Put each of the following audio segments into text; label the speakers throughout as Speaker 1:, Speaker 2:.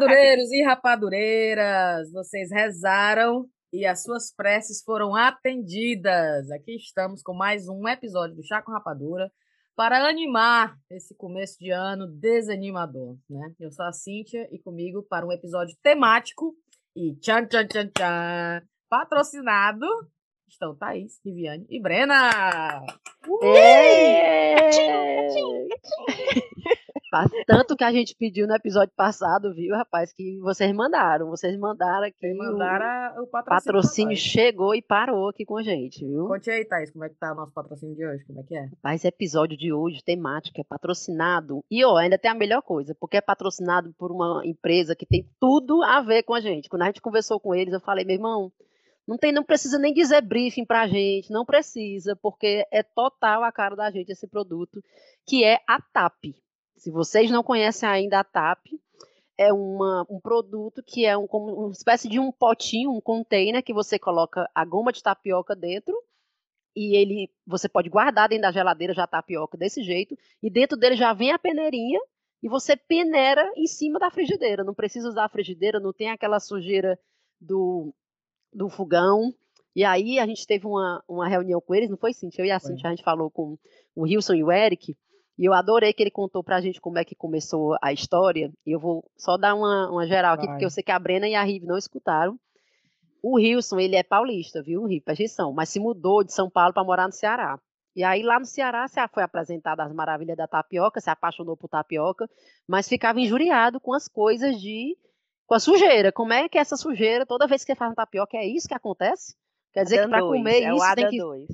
Speaker 1: Rapadureiros e rapadureiras, vocês rezaram e as suas preces foram atendidas. Aqui estamos com mais um episódio do Chá com Rapadura para animar esse começo de ano desanimador, né? Eu sou a Cíntia e comigo para um episódio temático e tchan tchan tchan tchan patrocinado estão Thaís, Viviane e Brena!
Speaker 2: Tanto que a gente pediu no episódio passado, viu, rapaz, que vocês mandaram. Vocês mandaram aqui.
Speaker 1: mandaram o,
Speaker 2: o patrocínio. patrocínio chegou e parou aqui com a gente, viu?
Speaker 1: Conte aí, Thaís, como é que tá o nosso patrocínio de hoje? Como é que é?
Speaker 2: Rapaz, episódio de hoje, temática, é patrocinado. E, ó, ainda tem a melhor coisa, porque é patrocinado por uma empresa que tem tudo a ver com a gente. Quando a gente conversou com eles, eu falei, meu irmão, não, tem, não precisa nem dizer briefing para a gente, não precisa, porque é total a cara da gente esse produto, que é a TAP. Se vocês não conhecem ainda a TAP, é uma, um produto que é um, uma espécie de um potinho, um container que você coloca a goma de tapioca dentro e ele você pode guardar dentro da geladeira já a tapioca desse jeito e dentro dele já vem a peneirinha e você peneira em cima da frigideira. Não precisa usar a frigideira, não tem aquela sujeira do do fogão. E aí a gente teve uma, uma reunião com eles, não foi, Cintia? Eu e a Cintia, a gente falou com o Wilson e o Eric, e eu adorei que ele contou pra gente como é que começou a história. E eu vou só dar uma, uma geral aqui, Vai. porque eu sei que a Brena e a Rive não escutaram. O Wilson, ele é paulista, viu, Rive, presta mas se mudou de São Paulo para morar no Ceará. E aí lá no Ceará você foi apresentado as maravilhas da tapioca, se apaixonou por tapioca, mas ficava injuriado com as coisas de com a sujeira. Como é que é essa sujeira, toda vez que você faz um tapioca, é isso que acontece? Quer dizer Adam que para comer é isso tem que. Dois.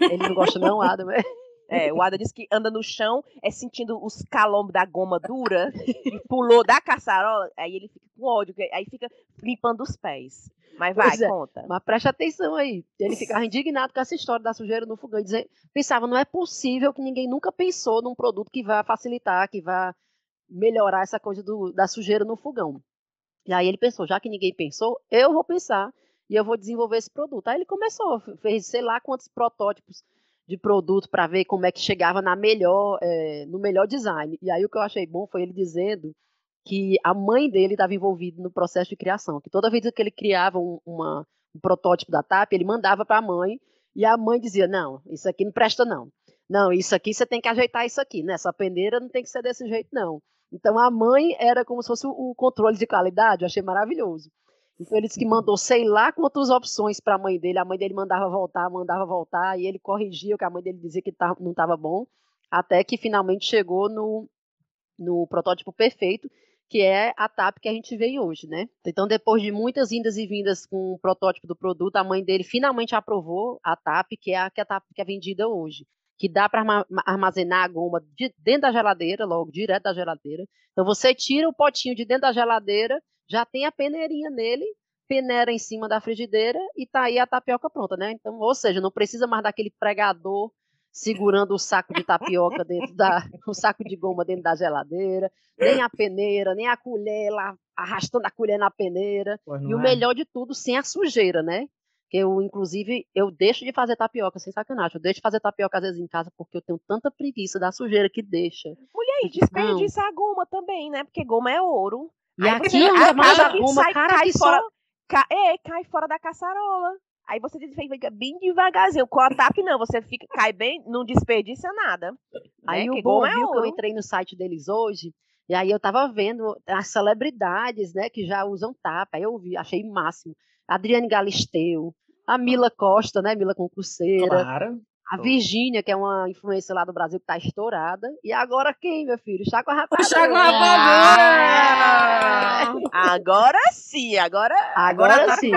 Speaker 2: Ele não gosta, não, Adam. É.
Speaker 3: O Ada disse que anda no chão, é sentindo os calombos da goma dura, e pulou da caçarola, aí ele fica com ódio, aí fica limpando os pés. Mas vai, é, conta.
Speaker 2: Mas preste atenção aí. Ele ficava indignado com essa história da sujeira no fogão. Dizer, pensava, não é possível que ninguém nunca pensou num produto que vá facilitar, que vá melhorar essa coisa do, da sujeira no fogão. E aí ele pensou, já que ninguém pensou, eu vou pensar e eu vou desenvolver esse produto. Aí ele começou, fez sei lá quantos protótipos de produto para ver como é que chegava na melhor, é, no melhor design. E aí o que eu achei bom foi ele dizendo que a mãe dele estava envolvida no processo de criação, que toda vez que ele criava um, uma, um protótipo da TAP, ele mandava para a mãe e a mãe dizia, não, isso aqui não presta não. Não, isso aqui você tem que ajeitar isso aqui, né? Essa peneira não tem que ser desse jeito não. Então a mãe era como se fosse o controle de qualidade, eu achei maravilhoso. Então ele disse que mandou sei lá quantas opções para a mãe dele, a mãe dele mandava voltar, mandava voltar, e ele corrigia o que a mãe dele dizia que não estava bom, até que finalmente chegou no, no protótipo perfeito, que é a TAP que a gente vê hoje, né? Então, depois de muitas indas e vindas com o protótipo do produto, a mãe dele finalmente aprovou a TAP, que é a, que é a TAP que é vendida hoje que dá para armazenar a goma de dentro da geladeira, logo direto da geladeira. Então você tira o potinho de dentro da geladeira, já tem a peneirinha nele, peneira em cima da frigideira e tá aí a tapioca pronta, né? Então, ou seja, não precisa mais daquele pregador segurando o saco de tapioca dentro da, o saco de goma dentro da geladeira, nem a peneira, nem a colher lá arrastando a colher na peneira. E o é. melhor de tudo, sem a sujeira, né? eu, inclusive, eu deixo de fazer tapioca, sem sacanagem. Eu deixo de fazer tapioca às vezes em casa porque eu tenho tanta preguiça da sujeira que deixa.
Speaker 3: Mulher, e desperdiça a goma também, né? Porque goma é ouro.
Speaker 2: E aí aqui anda mais a goma, sai, cara,
Speaker 3: cai fora,
Speaker 2: só...
Speaker 3: ca, é, cai fora da caçarola. Aí você fica bem devagarzinho. Com a TAP, não, você fica, cai bem, não desperdiça nada.
Speaker 2: Aí né? o bom é viu que eu entrei no site deles hoje, e aí eu tava vendo as celebridades, né, que já usam TAP. Aí eu vi, achei máximo. Adriane Galisteu, a Mila Costa, né? Mila Concurseira. Claro. A Virgínia, que é uma influência lá do Brasil que tá estourada. E agora quem, meu filho? Chaco Rapadura.
Speaker 1: Chaco Rapadura!
Speaker 3: Agora sim, agora,
Speaker 2: agora, agora tá sim.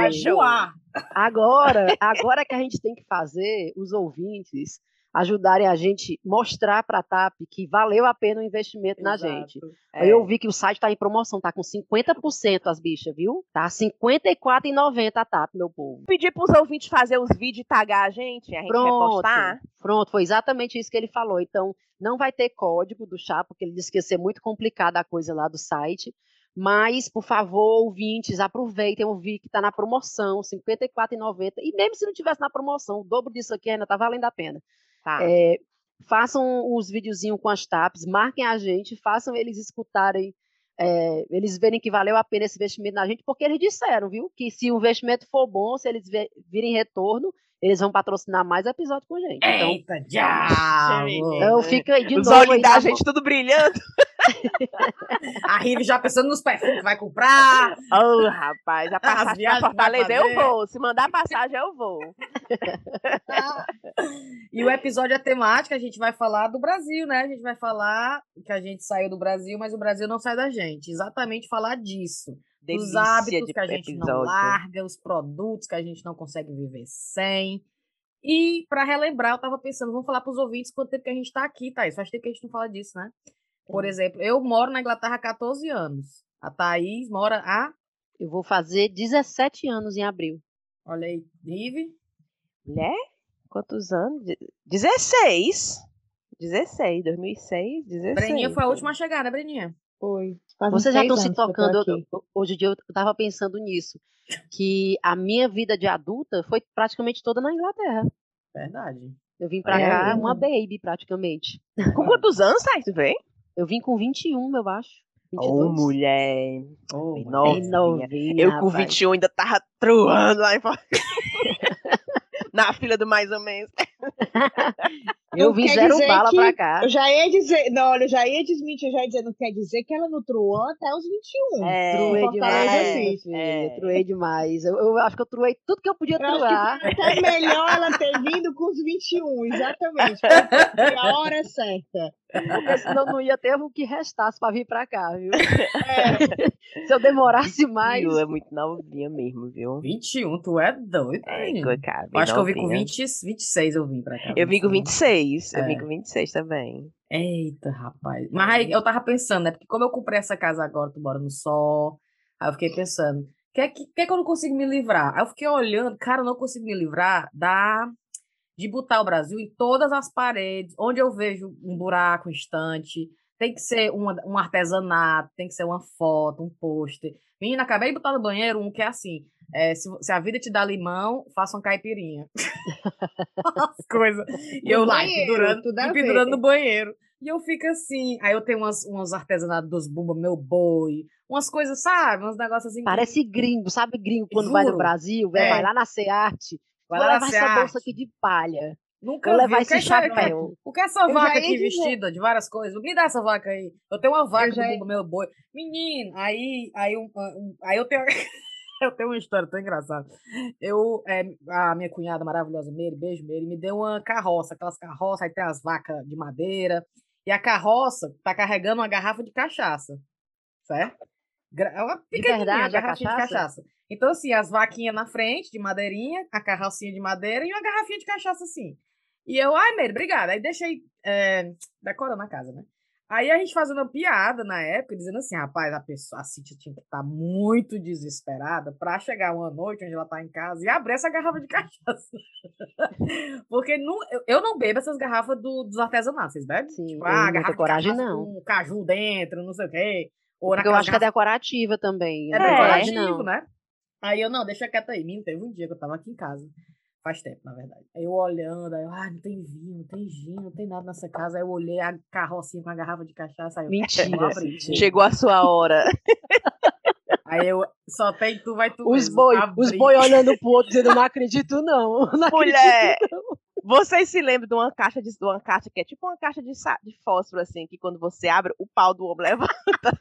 Speaker 2: Agora, agora que a gente tem que fazer os ouvintes ajudarem a gente mostrar para a TAP que valeu a pena o investimento Exato. na gente. É. Eu vi que o site está em promoção, tá com 50% as bichas, viu? Tá R$ 54,90 a TAP, meu povo.
Speaker 3: Pedir para os ouvintes fazer os vídeos e tagar a gente, a gente pronto, postar.
Speaker 2: Pronto, foi exatamente isso que ele falou. Então, não vai ter código do chá, porque ele disse que ia ser muito complicada a coisa lá do site. Mas, por favor, ouvintes, aproveitem o vídeo que está na promoção, R$ 54,90. E mesmo se não tivesse na promoção, o dobro disso aqui ainda está valendo a pena. Tá. É, façam os videozinhos com as TAPs, marquem a gente, façam eles escutarem é, eles verem que valeu a pena esse investimento na gente, porque eles disseram, viu, que se o investimento for bom, se eles virem retorno, eles vão patrocinar mais episódios com a gente. Então,
Speaker 1: Eita, diabo!
Speaker 2: então fica aí de
Speaker 3: Os
Speaker 2: novo.
Speaker 3: olhos
Speaker 2: aí
Speaker 3: da gente tudo brilhando.
Speaker 1: A Rive já pensando nos perfumes que vai comprar.
Speaker 3: Ô, rapaz, a passagem
Speaker 1: vai
Speaker 3: Fortaleza eu vou. Se mandar passagem, eu vou.
Speaker 1: E o episódio é temática, a gente vai falar do Brasil, né? A gente vai falar que a gente saiu do Brasil, mas o Brasil não sai da gente. Exatamente falar disso.
Speaker 3: Delícia
Speaker 1: hábitos
Speaker 3: de
Speaker 1: que a gente não
Speaker 3: episódio.
Speaker 1: larga, os produtos que a gente não consegue viver sem. E para relembrar, eu tava pensando, vamos falar para os ouvintes quanto tempo que a gente tá aqui, Thaís. Faz tempo que a gente não fala disso, né? Por
Speaker 2: Sim.
Speaker 1: exemplo, eu moro na Inglaterra há 14 anos. A Thaís mora há,
Speaker 2: Eu vou fazer 17 anos em abril.
Speaker 1: olha aí, Rive,
Speaker 3: Mulher? Quantos anos? De- 16. 16, 2006, 16.
Speaker 1: Breninha foi a última a chegar, né, Breninha?
Speaker 4: Foi.
Speaker 2: Vocês já estão se tocando. Hoje em dia eu tava pensando nisso. Que a minha vida de adulta foi praticamente toda na Inglaterra.
Speaker 1: Verdade.
Speaker 2: Eu vim pra
Speaker 3: É
Speaker 2: cá
Speaker 4: mesmo?
Speaker 2: uma baby, praticamente.
Speaker 3: Com quantos anos, Thaís, tu veio?
Speaker 2: Eu vim com 21, eu acho.
Speaker 3: Ô,
Speaker 2: 22.
Speaker 3: mulher.
Speaker 1: Oh,
Speaker 3: Bem
Speaker 1: mulher.
Speaker 3: nova.
Speaker 2: Bem novinha,
Speaker 3: Eu com
Speaker 2: rapaz.
Speaker 3: 21 ainda tava truando lá em. Na fila do mais ou menos.
Speaker 2: Eu vim zero
Speaker 4: dizer
Speaker 2: bala
Speaker 4: que
Speaker 2: pra cá.
Speaker 4: Eu já ia dizer, não, olha, eu já ia desmentir, eu já ia dizer, não quer dizer que ela não truou até os 21.
Speaker 3: É,
Speaker 2: Truei demais,
Speaker 4: sim.
Speaker 2: minha filha,
Speaker 3: é.
Speaker 2: truei demais. Eu, eu acho que eu truei tudo que eu podia
Speaker 4: Eu acho
Speaker 2: truar.
Speaker 4: até melhor ela ter vindo com os 21, exatamente. Foi a hora certa.
Speaker 2: Porque senão não ia ter o que restasse pra vir pra cá, viu?
Speaker 4: É,
Speaker 2: Se eu demorasse mais.
Speaker 3: Viu? É muito novinha mesmo, viu?
Speaker 1: 21, tu é doido,
Speaker 3: É, cara,
Speaker 1: Eu acho que eu vim com
Speaker 3: novinha.
Speaker 1: 20, 26, eu vim pra cá.
Speaker 3: Eu vim com 26. Eu
Speaker 1: É.
Speaker 3: vim com 26 também.
Speaker 1: Eita, rapaz. Mas aí eu tava pensando, né? Porque como eu comprei essa casa agora, tu mora no sol. Aí eu fiquei pensando, o que, é que, que é que eu não consigo me livrar? Aí eu fiquei olhando, cara, eu não consigo me livrar da de botar o Brasil em todas as paredes, onde eu vejo um buraco, um estante. Tem que ser uma, um artesanato, tem que ser uma foto, um pôster. Menina, acabei de botar no banheiro um que é assim: é, se, se a vida te dá limão, faça uma caipirinha. As coisas. E eu lá, pendurando, pendurando no banheiro. E eu fico assim. Aí eu tenho umas, umas artesanatos dos Bumba, meu boi, umas coisas, sabe? Uns negócios assim.
Speaker 2: Parece gringo, sabe gringo quando vai no
Speaker 1: Juro.
Speaker 2: Brasil, vai,
Speaker 1: É.
Speaker 2: vai lá na Searte.
Speaker 1: Vai
Speaker 2: Vou levar essa bolsa
Speaker 1: Searte.
Speaker 2: aqui de palha.
Speaker 1: Nunca
Speaker 2: Vou
Speaker 1: vi.
Speaker 2: levar
Speaker 1: que
Speaker 2: esse
Speaker 1: é
Speaker 2: chapéu.
Speaker 1: O que é essa
Speaker 4: Eu
Speaker 1: vaca aqui
Speaker 4: dizer.
Speaker 1: vestida de várias coisas? Me dá essa vaca aí. Eu tenho uma vaca
Speaker 4: já
Speaker 1: do meu boi. Menino, aí, aí, um, um- aí eu tenho. Eu tenho uma história tão engraçada. Eu, é, a minha cunhada maravilhosa, Meire, beijo, Meire, me deu uma carroça, aquelas carroças, aí tem as vacas de madeira. E a carroça tá carregando uma garrafa de cachaça. Certo? Gra- É uma pequenininha
Speaker 2: verdade, a
Speaker 1: garrafinha de
Speaker 2: cachaça?
Speaker 1: Então, assim, as vaquinhas na frente, de madeirinha, a carrocinha de madeira e uma garrafinha de cachaça, assim. E eu, ai, Meire, obrigada. Aí deixei é, decorando a casa, né? Aí a gente fazendo uma piada na época, dizendo assim, rapaz, a pessoa, a Cintia tinha que estar muito desesperada pra chegar uma noite onde ela tá em casa e abrir essa garrafa de cachaça. Porque não, eu, não bebo essas garrafas do- dos artesanatos, vocês bebem?
Speaker 2: Sim,
Speaker 1: Tipo, ah, garrafa de
Speaker 2: coragem,
Speaker 1: cachaça
Speaker 2: não.
Speaker 1: com caju dentro, não sei o quê. Ou
Speaker 2: Porque eu acho que é decorativa também.
Speaker 1: é decorativo,
Speaker 2: não.
Speaker 1: né? Aí eu, não, deixa quieto aí. Menino, teve um dia que eu tava aqui em casa. Faz tempo, na verdade. Aí eu olhando, aí eu, ah, não tem vinho, não tem gin, não tem nada nessa casa. Aí eu olhei a carrocinha com a garrafa de cachaça. Aí eu,
Speaker 2: Mentira.
Speaker 1: vou abrir.
Speaker 3: Chegou a sua hora.
Speaker 1: Aí eu, só tem tu, vai tu
Speaker 2: Os
Speaker 1: mesmo.
Speaker 2: boi,
Speaker 1: Abri.
Speaker 2: os boi olhando pro outro dizendo, não acredito não. não
Speaker 3: Mulher,
Speaker 2: acredito, não."
Speaker 3: vocês se lembram de uma caixa de, de uma caixa que é tipo uma caixa de, de fósforo, assim, que quando você abre, o pau do homem levanta.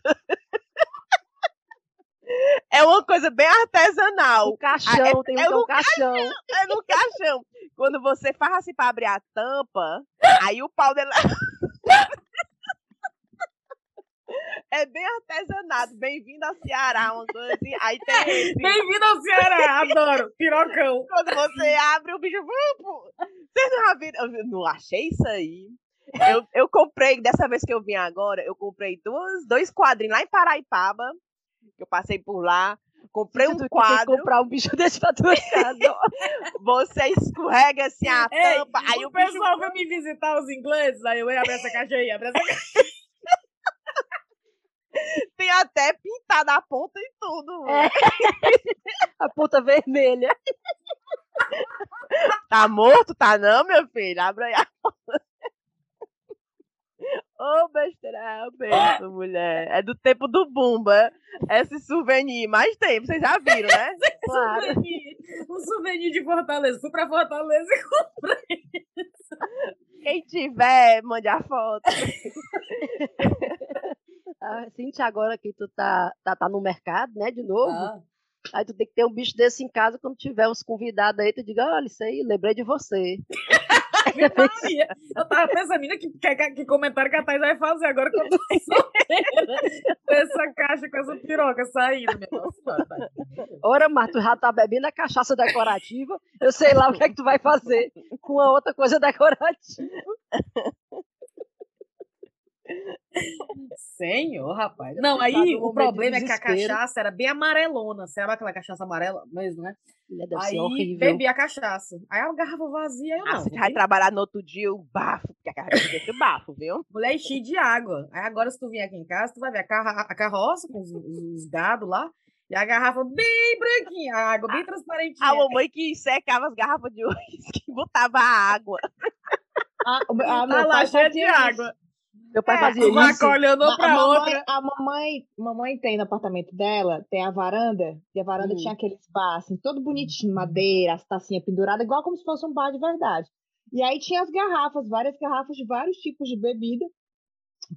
Speaker 3: É uma coisa bem artesanal.
Speaker 2: O caixão, tem um
Speaker 3: é
Speaker 2: que é
Speaker 3: no
Speaker 2: um caixão.
Speaker 3: É no caixão. Quando você faz assim pra abrir a tampa, aí o pau dela. É bem artesanado. Bem-vindo ao Ceará, uma coisa assim. Aí tem esse.
Speaker 1: Bem-vindo ao Ceará, adoro. Pirocão.
Speaker 3: Quando você abre, o bicho. Vocês não viram? Eu não achei isso aí. Eu, eu comprei, dessa vez que eu vim agora, eu comprei duas, dois quadrinhos lá em Paraipaba, que eu passei por lá. Comprei um quadro,
Speaker 2: comprar um bicho desse pra tua casa.
Speaker 3: você escorrega assim a
Speaker 1: Ei,
Speaker 3: tampa, aí
Speaker 1: o
Speaker 3: o bicho
Speaker 1: pessoal veio me visitar, os ingleses. Aí eu ia abrir essa caixa aí, abre essa caixa.
Speaker 3: tem até pintado a ponta e tudo.
Speaker 2: É. A puta vermelha.
Speaker 3: Tá morto? Tá não, meu filho? Abre aí a porta. Ô, besteira, beijo, mulher. É do tempo do Bumba. Esse souvenir. Mais tempo, vocês já viram, né?
Speaker 2: Claro.
Speaker 1: Souvenir. Um souvenir de Fortaleza. Fui pra Fortaleza e comprei.
Speaker 3: Quem tiver, mande a foto.
Speaker 2: Ah, Cintia, agora que tu tá, tá, tá no mercado, né, de novo,
Speaker 1: Ah,
Speaker 2: aí tu tem que ter um bicho desse em casa quando tiver uns convidados aí, tu diga, olha, isso aí, lembrei de você.
Speaker 1: Eu tava pensando, menina, que, que, que comentário que a Thais vai fazer agora que eu tô solteira. Essa caixa com essa piroca saindo.
Speaker 2: Ora, mas tu já tá bebendo a cachaça decorativa, eu sei lá o que é que tu vai fazer com a outra coisa decorativa.
Speaker 1: Senhor, rapaz. Não, aí o problema é que a cachaça era bem amarelona. Sabe aquela cachaça amarela mesmo, né?
Speaker 2: Mulher, Deve
Speaker 1: aí
Speaker 2: horrível.
Speaker 1: bebi a cachaça. Aí a garrafa vazia, eu
Speaker 3: Ah,
Speaker 1: não.
Speaker 3: você vai trabalhar no outro dia, o bafo. Porque a carreira deixa o bafo, viu?
Speaker 1: Mulher enchi de água. Aí agora, se tu vier aqui em casa, tu vai ver a, carra- a carroça com os, os gados lá. E a garrafa bem branquinha, a água bem transparentinha.
Speaker 3: A mamãe que secava as garrafas de uísque botava a água.
Speaker 4: Ah, o- ah,
Speaker 1: tá
Speaker 4: meu
Speaker 1: lá cheia de água.
Speaker 2: Meu pai
Speaker 3: É,
Speaker 2: fazia
Speaker 1: vai
Speaker 2: isso.
Speaker 1: olhando
Speaker 4: A,
Speaker 1: uma pra
Speaker 4: a
Speaker 1: outra.
Speaker 4: mamãe, a mamãe, mamãe tem no apartamento dela, tem a varanda, e a varanda
Speaker 2: Hum.
Speaker 4: tinha aqueles bar, assim, todo bonitinho, madeira, as tacinhas penduradas, igual como se fosse um bar de verdade. E aí tinha as garrafas, várias garrafas de vários tipos de bebida,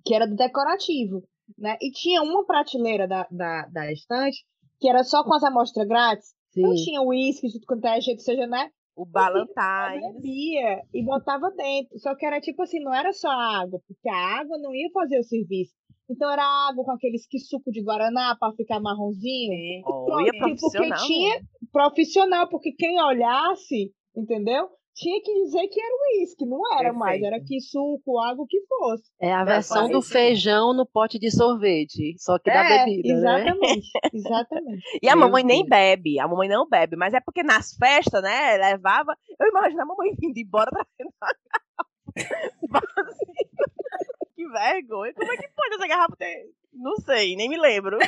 Speaker 4: que era do decorativo, né? E tinha uma prateleira da, da, da estante, que era só com as amostras grátis. Não
Speaker 2: Sim.
Speaker 4: tinha uísque, de quanto é jeito, seja, né?
Speaker 3: O Ballantine.
Speaker 4: bebia e botava dentro. Só que era tipo assim, não era só água, porque a água não ia fazer o serviço. Então era água com aqueles que suco de guaraná para ficar marronzinho.
Speaker 3: Olha,
Speaker 4: Porque
Speaker 3: profissional.
Speaker 4: tinha profissional, porque quem olhasse, entendeu? Tinha que dizer que era uísque, não era mais, era
Speaker 1: Perfeito.
Speaker 4: que suco, água, o que fosse.
Speaker 2: É a versão do
Speaker 1: parece-
Speaker 2: feijão no pote de sorvete, só que da
Speaker 4: é,
Speaker 2: bebida, né?
Speaker 4: exatamente, exatamente.
Speaker 3: E a
Speaker 2: Meu
Speaker 3: mamãe nem
Speaker 2: Deus.
Speaker 3: bebe, a mamãe não bebe, mas é porque nas festas, né, levava. Eu imagino a mamãe vindo embora trazendo a garrafa vazia. Que vergonha. Como é que pode essa garrafa ter? Não sei, nem me lembro.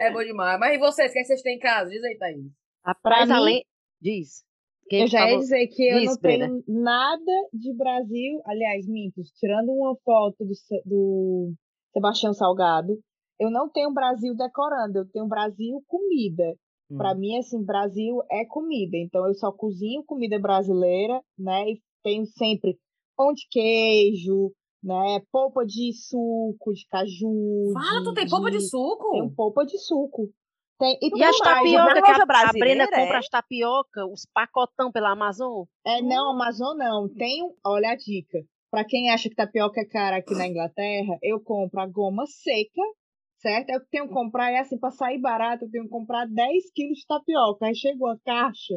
Speaker 1: É bom demais. Mas e vocês, o que é vocês têm em casa? Diz aí, Thaís.
Speaker 2: Rapaz,
Speaker 4: mim-
Speaker 2: além... Diz.
Speaker 4: Eu já ia dizer que eu não tenho nada de Brasil, aliás, minto, tirando uma foto do, do Sebastião Salgado, eu não tenho Brasil decorando, eu tenho Brasil comida. Para
Speaker 1: Hum.
Speaker 4: mim, assim, Brasil é comida. Então, eu só cozinho comida brasileira, né? E tenho sempre pão de queijo, né? Polpa de suco, de caju.
Speaker 1: Fala,
Speaker 4: de,
Speaker 1: tu tem polpa de suco?
Speaker 4: Tenho polpa de suco. Tem, e
Speaker 2: E as tapioca que a, a Brenda compra
Speaker 3: é?
Speaker 2: as tapioca, os pacotão pela Amazon.
Speaker 4: É, não, Amazon não. Tem, olha a dica. Para quem acha que tapioca é cara aqui na Inglaterra, eu compro a goma seca, certo? Eu tenho que comprar, é assim, para sair barato, eu tenho que comprar 10 quilos de tapioca. Aí chegou a caixa,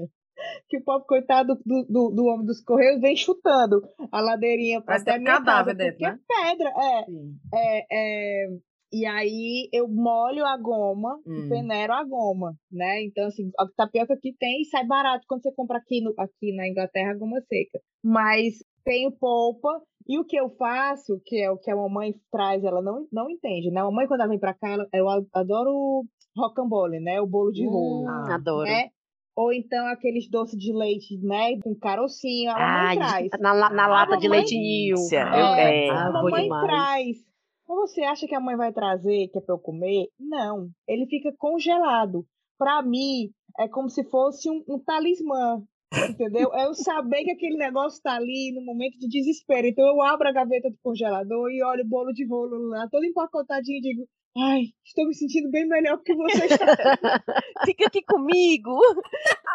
Speaker 4: que o pobre coitado do, do, do homem dos correios vem chutando a ladeirinha para até minha
Speaker 1: cadáver
Speaker 4: casa,
Speaker 1: dentro, né?
Speaker 4: é pedra, é, é, é. E aí eu molho a goma
Speaker 1: Hum.
Speaker 4: e peneiro a goma, né? Então, assim, a tapioca aqui tem e sai barato quando você compra aqui, no, aqui na Inglaterra, a goma seca. Mas tenho polpa e o que eu faço, que é o que a mamãe traz, ela não, não entende, né? A mamãe, quando ela vem pra cá, ela, eu adoro rocambole, né? O bolo de rolo,
Speaker 2: Hum,
Speaker 1: Ah,
Speaker 2: adoro.
Speaker 4: né? Ou então aqueles doces de leite, né? Com carocinho, a mamãe
Speaker 2: Ai,
Speaker 4: traz.
Speaker 2: na, na
Speaker 1: Ah,
Speaker 2: lata de
Speaker 4: mamãe-.
Speaker 2: Ah,
Speaker 3: Eu
Speaker 2: eu
Speaker 3: quero.
Speaker 2: quero.
Speaker 4: a
Speaker 2: Ah,
Speaker 4: mamãe
Speaker 2: demais.
Speaker 4: traz. Mas você acha que a mãe vai trazer, que é pra eu comer? Não. Ele fica congelado. Pra mim, é como se fosse um, um talismã. Entendeu? É eu saber que aquele negócio tá ali no momento de desespero. Então eu abro a gaveta do congelador e olho o bolo de rolo lá, todo empacotadinho e digo: Ai, estou me sentindo bem melhor porque você está.
Speaker 3: Fica aqui comigo.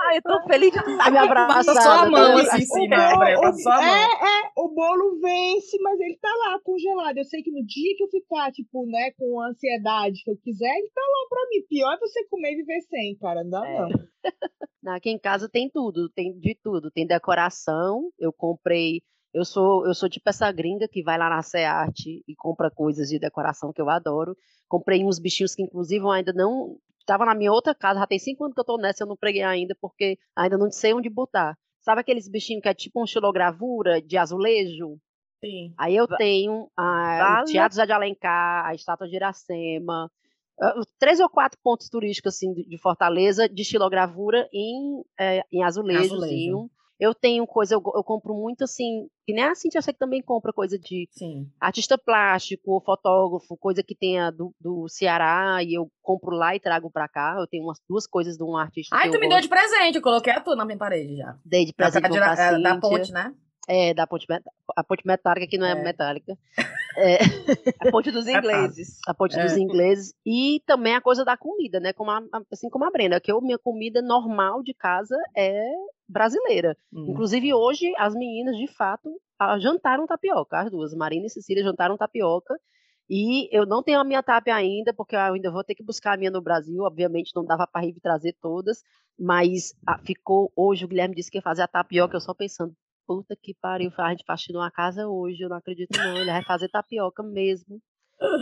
Speaker 3: Ai, eu tô feliz de estar
Speaker 2: me
Speaker 3: aqui
Speaker 2: abraçar.
Speaker 1: Passa
Speaker 3: comigo.
Speaker 1: só a mão,
Speaker 2: né?
Speaker 1: assim, sim, né?
Speaker 4: bolo-
Speaker 1: Peraí, Passa só a mão.
Speaker 4: é, é, o bolo vence, mas ele tá lá congelado. Eu sei que no dia que eu ficar, tipo, né, com ansiedade que eu quiser, ele tá lá pra mim. Pior é você comer e viver sem, cara. Não dá,
Speaker 3: É.
Speaker 4: não.
Speaker 2: Aqui em casa tem tudo, tem de tudo. Tem decoração, eu comprei. Eu sou, eu sou tipo essa gringa que vai lá na Searte e compra coisas de decoração que eu adoro. Comprei uns bichinhos que, inclusive, eu ainda não. Estava na minha outra casa, já tem cinco anos que eu tô nessa, eu não preguei ainda, porque ainda não sei onde botar. Sabe aqueles bichinhos que é tipo um xilogravura de azulejo?
Speaker 1: Sim.
Speaker 2: Aí eu tenho a,
Speaker 3: Vale.
Speaker 2: o Teatro Zé de Alencar, a Estátua de Iracema, ah, três ou quatro pontos turísticos assim, de Fortaleza de xilogravura em, eh, em azulejozinho. Eu tenho coisa, eu, eu compro muito assim, que nem a Cintia, que também compra coisa de
Speaker 1: Sim.
Speaker 2: artista plástico, fotógrafo, coisa que tenha do, do Ceará, e eu compro lá e trago pra cá. Eu tenho umas duas coisas de um artista
Speaker 1: Ai, tu me deu
Speaker 2: gosto.
Speaker 1: de presente, eu coloquei a tua na minha parede já.
Speaker 2: Dei de
Speaker 1: Da,
Speaker 2: presente
Speaker 1: da,
Speaker 2: pra
Speaker 1: da, da
Speaker 2: Cíntia.
Speaker 1: ponte, né?
Speaker 2: É, da ponte, a ponte metálica, que não é,
Speaker 1: É.
Speaker 2: metálica. É,
Speaker 3: A ponte dos
Speaker 1: É
Speaker 3: ingleses.
Speaker 2: a ponte
Speaker 1: É.
Speaker 2: dos ingleses. E também a coisa da comida, né? Como a- assim como a Brenda, que a minha comida normal de casa é brasileira.
Speaker 1: Hum.
Speaker 2: Inclusive, hoje, as meninas, de fato, jantaram tapioca. As duas, Marina e Cecília, jantaram tapioca. E eu não tenho a minha tap ainda, porque eu ainda vou ter que buscar a minha no Brasil. Obviamente, não dava para Rive trazer todas. Mas ah, ficou hoje. O Guilherme disse que ia fazer a tapioca. Eu só pensando, puta que pariu, a gente faxinou a casa hoje. Eu não acredito, não. Ele vai fazer tapioca mesmo.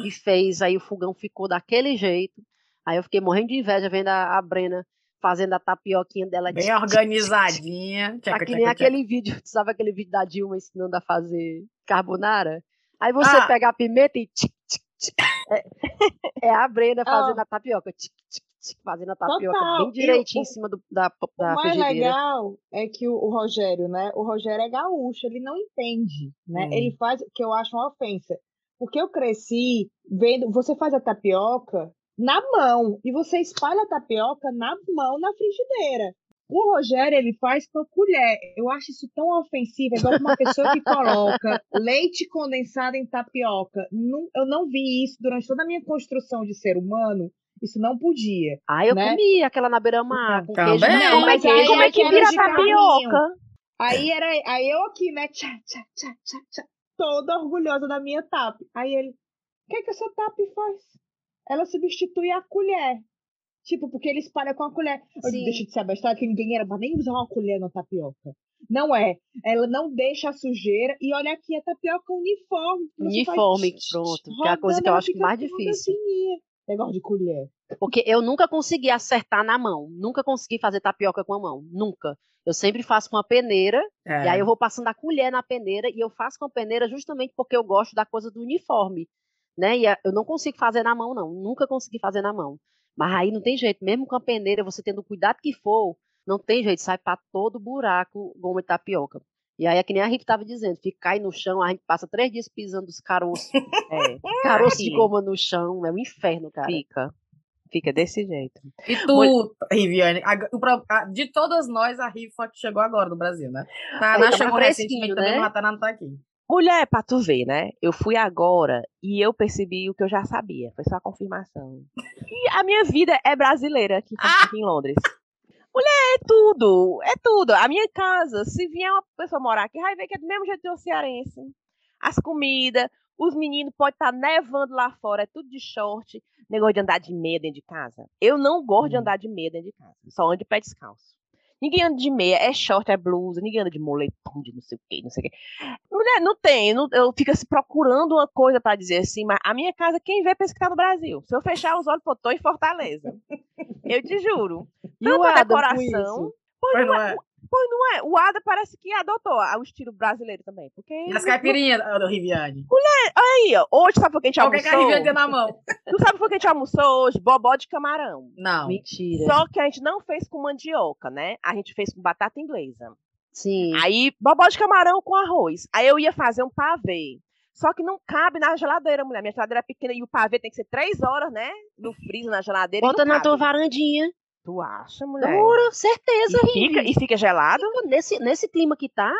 Speaker 2: E fez. Aí o fogão ficou daquele jeito. Aí eu fiquei morrendo de inveja vendo a, a Brena fazendo a tapioquinha dela.
Speaker 1: Bem
Speaker 2: tchic.
Speaker 1: organizadinha.
Speaker 2: Tá
Speaker 1: Tchaca,
Speaker 2: que nem aquele vídeo, sabe aquele vídeo da Dilma ensinando a fazer carbonara? Aí você
Speaker 1: Ah.
Speaker 2: pega a pimenta e tchic, tchic. É, é a Brenda
Speaker 4: Ah.
Speaker 2: fazendo a tapioca, tchic, tchic, fazendo a tapioca
Speaker 4: Total.
Speaker 2: bem direitinho
Speaker 4: o-
Speaker 2: em cima do, da,
Speaker 4: O
Speaker 2: da
Speaker 4: mais
Speaker 2: frigideira.
Speaker 4: legal é que o, o Rogério, né? O Rogério é gaúcho, ele não entende, né?
Speaker 1: Hum.
Speaker 4: Ele faz que eu acho uma ofensa. Porque eu cresci vendo, você faz a tapioca na mão e você espalha a tapioca na mão na frigideira. O Rogério, ele faz com a colher. Eu acho isso tão ofensivo, é igual uma pessoa que coloca leite condensado em tapioca. Não- eu não vi isso durante toda a minha construção de ser humano. Isso não podia.
Speaker 2: Ah, eu
Speaker 4: né?
Speaker 2: comi aquela na beira-mar com
Speaker 1: Também.
Speaker 2: queijo.
Speaker 1: Não,
Speaker 2: é
Speaker 4: mas
Speaker 2: que,
Speaker 4: aí
Speaker 2: como é
Speaker 4: é
Speaker 2: que vira tapioca?
Speaker 4: Aí era aí eu aqui, né? Tchá, tchá, tchá, tchá, tchá, toda orgulhosa da minha TAP. Aí ele, o que que essa TAP faz? Ela substitui a colher. Tipo, porque ele espalha com a colher. Eu
Speaker 2: Sim.
Speaker 4: deixa de ser abestado que ninguém era pra nem usar uma colher na tapioca. Não é. Ela não deixa a sujeira. E olha aqui, a tapioca uniforme. Faz
Speaker 2: Uniforme, pronto. Que é a coisa que eu acho mais difícil.
Speaker 4: fininha. Negócio de colher.
Speaker 2: Porque eu nunca consegui acertar na mão. Nunca consegui fazer tapioca com a mão. Nunca. Eu sempre faço com a peneira.
Speaker 1: É.
Speaker 2: E aí eu vou passando a colher na peneira e eu faço com a peneira justamente porque eu gosto da coisa do uniforme, né? E eu não consigo fazer na mão não, nunca consegui fazer na mão. Mas aí não tem jeito, mesmo com a peneira, você tendo o cuidado que for, não tem jeito, sai para todo buraco goma de tapioca. E aí é que nem a Rick estava dizendo, fica cai no chão, a gente passa três dias pisando os caroços,
Speaker 3: É,
Speaker 2: caroços de goma no chão, é um inferno, cara.
Speaker 3: fica. Fica desse jeito.
Speaker 1: E tu, Riviane, a- a- de todas nós, a Riv foi a que chegou agora no Brasil, né? Tá,
Speaker 2: É,
Speaker 1: na
Speaker 2: tá
Speaker 1: chegou recentemente
Speaker 2: fresquinho,
Speaker 1: também,
Speaker 2: né?
Speaker 1: mas a Tana não tá aqui.
Speaker 3: Mulher, pra tu ver, né? Eu fui agora e eu percebi o que eu já sabia. Foi só a confirmação. E a minha vida é brasileira aqui, aqui em Londres. Mulher, é tudo. É tudo. A minha casa, se vier uma pessoa morar aqui, vai ver que é do mesmo jeito de um cearense. As comidas, os meninos pode estar nevando lá fora, é tudo de short. Negócio de andar de meia dentro de casa. Eu não gosto de
Speaker 1: Hum.
Speaker 3: andar de meia dentro de casa. Só ando de pé descalço. Ninguém anda de meia, é short, é blusa, ninguém anda de moletom, de não sei o que, não sei o que. Mulher, não tem, não- eu fico assim, procurando uma coisa pra dizer assim, mas a minha casa, quem vê pensa que tá no Brasil. Se eu fechar os olhos, pô, tô em Fortaleza. Eu te juro.
Speaker 2: O
Speaker 3: Tanta
Speaker 2: Adam com
Speaker 3: decoração.
Speaker 1: Pois não é?
Speaker 3: Pois não é, o Ada parece que adotou o estilo brasileiro também. Porque.
Speaker 1: E as caipirinhas do Riviane?
Speaker 3: Aí, ó, hoje sabe o que a gente
Speaker 1: Qualquer que a
Speaker 3: almoçou?
Speaker 1: Riviane tem na mão.
Speaker 3: Tu sabe o que a gente almoçou hoje? Bobó de camarão.
Speaker 1: Não.
Speaker 2: Mentira.
Speaker 3: Só que a gente não fez com mandioca, né? A gente fez com batata inglesa.
Speaker 2: Sim.
Speaker 3: Aí, bobó de camarão com arroz. Aí eu ia fazer um pavê. Só que não cabe na geladeira, mulher. Minha geladeira é pequena e o pavê tem que ser três horas, né? No freezer, na geladeira.
Speaker 2: Bota
Speaker 3: e não
Speaker 2: na tua
Speaker 3: cabe.
Speaker 2: varandinha.
Speaker 3: Tu acha, mulher?
Speaker 2: Juro, certeza,
Speaker 3: E fica, e fica gelado?
Speaker 2: Nesse, nesse clima que tá,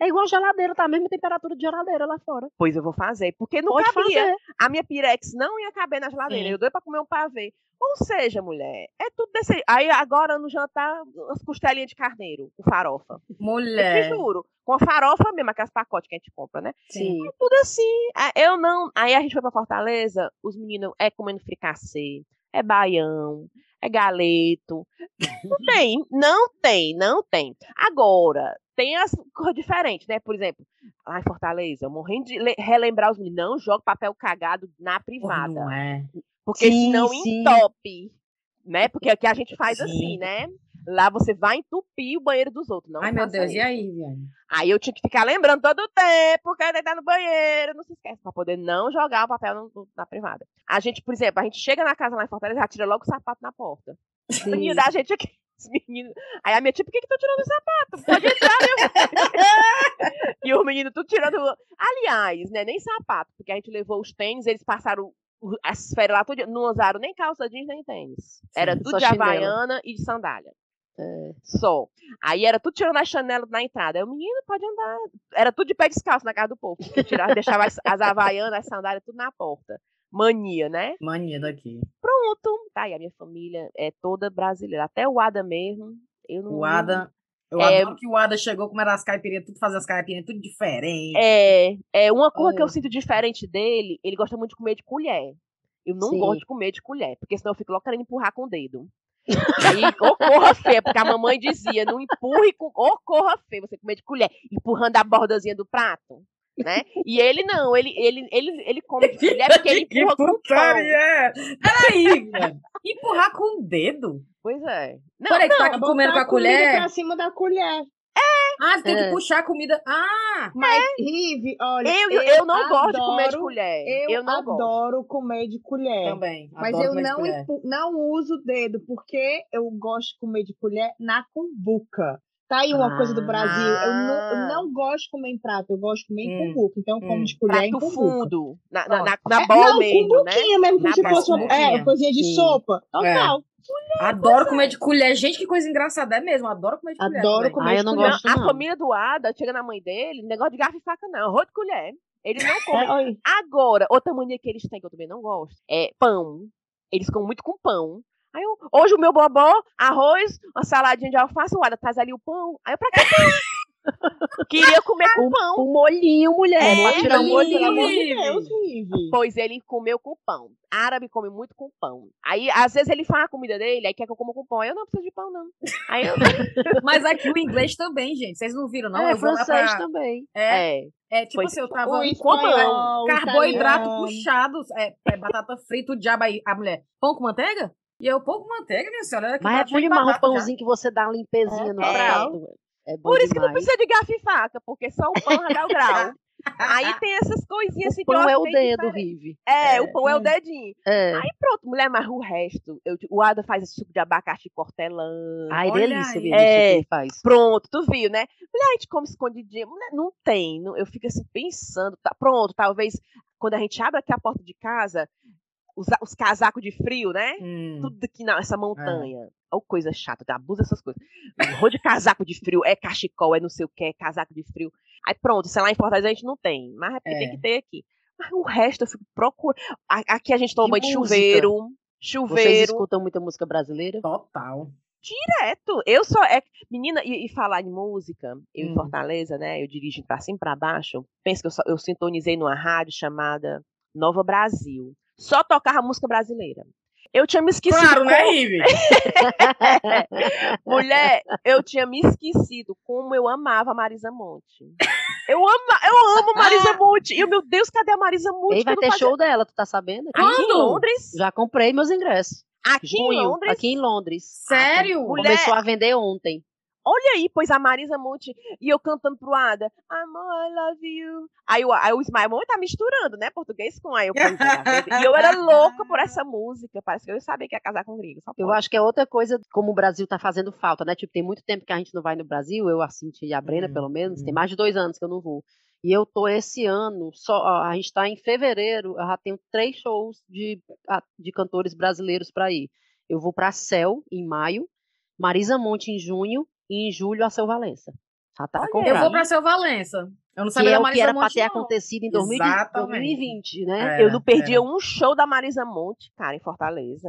Speaker 2: é igual geladeira, tá a mesma temperatura de geladeira lá fora.
Speaker 3: Pois eu vou fazer. Porque não
Speaker 2: Pode
Speaker 3: cabia.
Speaker 2: fazer.
Speaker 3: A minha pirex não ia caber na geladeira.
Speaker 1: Sim.
Speaker 3: Eu dei pra comer um pavê. Ou seja, mulher, é tudo desse. Aí agora no jantar, as costelinhas de carneiro, com farofa. Eu te
Speaker 1: Mulher.
Speaker 3: juro. Com a farofa mesmo, aquelas pacotes que a gente compra, né?
Speaker 2: Sim.
Speaker 3: Tudo assim. Ah, Eu não. Aí a gente foi pra Fortaleza, os meninos é comendo fricassê, é baião, é galeto. Não tem, não tem, não tem. Agora, tem as coisas diferentes, né? Por exemplo, lá em Fortaleza, eu morrendo de le- relembrar os meninos, não joga papel cagado na privada.
Speaker 1: Não é.
Speaker 3: Porque
Speaker 2: Sim,
Speaker 3: senão
Speaker 2: sim.
Speaker 3: entope. Né? Porque aqui a gente faz
Speaker 1: Sim.
Speaker 3: assim, né? Lá você vai entupir o banheiro dos outros. Não
Speaker 1: Ai, meu Deus.
Speaker 3: isso.
Speaker 1: E aí, Riviane?
Speaker 3: Aí eu tinha que ficar lembrando todo o tempo que ele tá no banheiro, não se esquece, pra poder não jogar o papel no- no- na privada. A gente, por exemplo, a gente chega na casa lá em Fortaleza, já tira logo o sapato na porta. O
Speaker 2: Sim.
Speaker 3: menino da gente aqui, Os meninos. Aí a minha tia, por que que tô tirando o sapato? Pode entrar, meu filho. E o menino, tudo tirando. Aliás, né? Nem sapato, porque a gente levou os tênis, eles passaram as férias lá, tudo, não usaram nem calça jeans, nem tênis. Era
Speaker 2: Sim,
Speaker 3: tudo
Speaker 2: só
Speaker 3: de
Speaker 2: chinelo.
Speaker 3: havaiana e de sandália.
Speaker 2: É.
Speaker 3: Só. Aí era tudo tirando a chanela na entrada. Aí o menino pode andar. Era tudo de pé descalço na casa do povo. Tirava, deixava as, as havaianas, as sandálias, tudo na porta. Mania, né?
Speaker 1: Mania daqui.
Speaker 3: Pronto. Tá, e a minha família é toda brasileira. Até o Ada mesmo. Eu não.
Speaker 1: O Ada. Eu
Speaker 3: É-
Speaker 1: adoro que o Ada chegou, como era as caipirinhas, tudo fazia as caipirinhas, tudo diferente.
Speaker 3: É, é uma coisa que eu sinto diferente dele, ele gosta muito de comer de colher. Eu não
Speaker 2: Sim.
Speaker 3: gosto de comer de colher, porque senão eu fico logo querendo empurrar com o dedo. Aí, ô corra feia, porque a mamãe dizia, não empurre com. Corra feia, você comer de colher, empurrando a bordazinha do prato. Né? E ele não, ele, ele, ele, ele come de colher porque ele
Speaker 1: que
Speaker 3: empurra com o
Speaker 1: é? Peraí. Empurrar com o dedo?
Speaker 3: Pois é. Não,
Speaker 1: Peraí, que tá comendo com a colher.
Speaker 4: pra cima da colher.
Speaker 1: Ah, você tem que
Speaker 2: É.
Speaker 1: puxar a comida. Ah!
Speaker 4: Mas, Rive, olha.
Speaker 3: eu, eu, eu não gosto de comer de
Speaker 4: adoro-
Speaker 3: colher.
Speaker 4: Eu,
Speaker 3: Eu, não gosto.
Speaker 4: adoro comer de colher.
Speaker 1: Também.
Speaker 4: Mas
Speaker 1: adoro
Speaker 4: eu não,
Speaker 1: colher.
Speaker 4: não uso o dedo, porque eu gosto de comer de colher na cumbuca. Tá aí uma coisa do Brasil. Eu não, eu não gosto de comer em prato, eu gosto de comer em
Speaker 1: Hum,
Speaker 4: cumbuca. Então eu como
Speaker 1: hum.
Speaker 4: de colher em
Speaker 3: Prato
Speaker 4: cumbuca.
Speaker 3: fundo. Na, na, na, na
Speaker 4: É,
Speaker 3: bola
Speaker 4: não,
Speaker 3: mesmo, né?
Speaker 4: cumbuquinha mesmo, como
Speaker 3: Na
Speaker 4: se fosse uma, é, coisinha de
Speaker 2: Sim.
Speaker 4: sopa. Total.
Speaker 1: Adoro comer de colher. Gente, que coisa engraçada. É mesmo. Adoro comer de colher.
Speaker 4: Adoro comer
Speaker 2: Ah, eu
Speaker 4: de
Speaker 2: não
Speaker 4: colher.
Speaker 2: gosto.
Speaker 3: a
Speaker 2: não.
Speaker 3: família do Ada chega na mãe dele, negócio de garfo e faca não, arroz de colher. Eles não comem.
Speaker 4: É,
Speaker 3: Agora, outra mania que eles têm, que eu também não gosto, é pão. Eles comem muito com pão. Aí eu, hoje o meu bobó, arroz, uma saladinha de alface, o Ada traz ali o pão. Aí eu, pra que pão? Queria comer com pão.
Speaker 2: O molhinho, mulher.
Speaker 3: É,
Speaker 2: pode tirar o
Speaker 1: molhinho.
Speaker 4: pelo
Speaker 2: molhinho.
Speaker 4: amor de
Speaker 1: Rive.
Speaker 4: Deus, Rive.
Speaker 3: Pois ele comeu com pão. Árabe come muito com pão. Aí, às vezes, ele faz a comida dele, aí quer que eu coma com pão. Aí eu não preciso de pão, não. Aí eu.
Speaker 1: Mas aqui o inglês também, gente. Vocês não viram, não?
Speaker 2: é,
Speaker 1: eu
Speaker 2: francês
Speaker 1: pra...
Speaker 2: também.
Speaker 1: É,
Speaker 3: É.
Speaker 1: é, tipo
Speaker 3: Pois,
Speaker 1: assim, eu tava
Speaker 4: O
Speaker 1: com
Speaker 4: espanhol, o
Speaker 1: carboidrato
Speaker 4: italiano.
Speaker 1: puxado, é, é, batata frita, o diabo aí, a mulher, pão com manteiga? E eu, pão com manteiga, minha senhora,
Speaker 2: Mas é bom demais um
Speaker 1: batata já.
Speaker 2: pãozinho que você dá uma limpezinha no
Speaker 3: É.
Speaker 2: prato. É bom
Speaker 3: Por isso que não
Speaker 2: demais.
Speaker 3: precisa de garfo e faca, porque só o pão já dá o grau. Aí tem essas coisinhas assim
Speaker 2: O pão
Speaker 3: que eu
Speaker 2: é
Speaker 3: acho
Speaker 2: o
Speaker 3: bem
Speaker 2: dedo. Rive.
Speaker 3: É,
Speaker 1: É.
Speaker 3: o pão é o
Speaker 4: Hum.
Speaker 3: dedinho.
Speaker 2: É.
Speaker 3: Aí pronto, mulher, mas o resto, eu, o Ada faz esse suco de abacaxi cortelã.
Speaker 2: Ai,
Speaker 1: Olha
Speaker 2: delícia,
Speaker 1: aí.
Speaker 2: Vivi,
Speaker 3: É.
Speaker 2: que ele faz.
Speaker 3: Pronto, tu viu, né? Mulher, a gente come escondidinho. Mulher, não tem. não- eu fico assim pensando. Tá, pronto, talvez quando a gente abre aqui a porta de casa, os, os casacos de frio, né?
Speaker 1: Hum,
Speaker 3: Tudo aqui nessa montanha. Olha coisa chata, tá? abusa dessas coisas. Rolo de casaco de frio, é cachecol, é não sei o que, é casaco de frio. Aí pronto, sei lá, em Fortaleza a gente não tem. Mas é porque
Speaker 1: É.
Speaker 3: tem que ter aqui. Mas o resto eu fico procurando. Aqui a gente toma banho de
Speaker 2: música?
Speaker 3: chuveiro.
Speaker 2: Vocês
Speaker 3: Chuveiro.
Speaker 2: escutam muita música brasileira?
Speaker 1: total.
Speaker 3: direto. Eu só. É, menina, e, e falar em música, eu em
Speaker 1: Hum.
Speaker 3: Fortaleza, né? Eu dirijo pra cima e pra baixo. Penso que eu, só- eu sintonizei numa rádio chamada Nova Brasil. Só tocava música brasileira. Eu tinha me esquecido.
Speaker 1: Claro, né,
Speaker 3: como-
Speaker 1: Rive?
Speaker 3: Mulher, eu tinha me esquecido como eu amava a Marisa Monte. Eu, ama, eu amo Marisa Monte. E eu, meu Deus, cadê a Marisa Monte?
Speaker 2: Ei, vai ter
Speaker 3: fazia-
Speaker 2: show dela, tu tá sabendo?
Speaker 3: Aqui em
Speaker 1: Quando?
Speaker 3: Londres?
Speaker 2: Já comprei meus ingressos.
Speaker 3: Aqui em
Speaker 2: Junho,
Speaker 3: Londres?
Speaker 2: aqui em Londres.
Speaker 1: Sério?
Speaker 3: Mulher,
Speaker 2: Começou a vender ontem.
Speaker 3: Olha aí, pois a Marisa Monte e eu cantando pro Ada, Amor, I love you. Aí, o- aí o Ismael tá misturando, né? Português com aí eu? E eu era louca por essa música. Parece que eu ia saber que ia casar com gringo. Só
Speaker 2: Eu acho que é outra coisa, como o Brasil tá fazendo falta, né? Tipo, tem muito tempo que a gente não vai no Brasil, eu, a Cintia e a Brena,
Speaker 1: Hum,
Speaker 2: pelo menos, tem
Speaker 1: hum.
Speaker 2: mais de dois anos que eu não vou. E eu tô esse ano, só, a gente tá em fevereiro, eu já tenho três shows de, de cantores brasileiros para ir. Eu vou pra Céu, em maio, Marisa Monte, em junho, e em julho, a Seu Valença. Já tá
Speaker 3: Olha,
Speaker 1: Eu vou pra seu Valença. Eu não
Speaker 2: que
Speaker 1: sabia
Speaker 2: é
Speaker 1: da
Speaker 2: o que era pra
Speaker 1: Monte,
Speaker 2: ter
Speaker 1: não.
Speaker 2: acontecido em 2000
Speaker 1: Exatamente.
Speaker 2: 2020, né?
Speaker 1: É.
Speaker 3: eu não perdia
Speaker 1: era.
Speaker 3: um show da Marisa Monte, cara, em Fortaleza.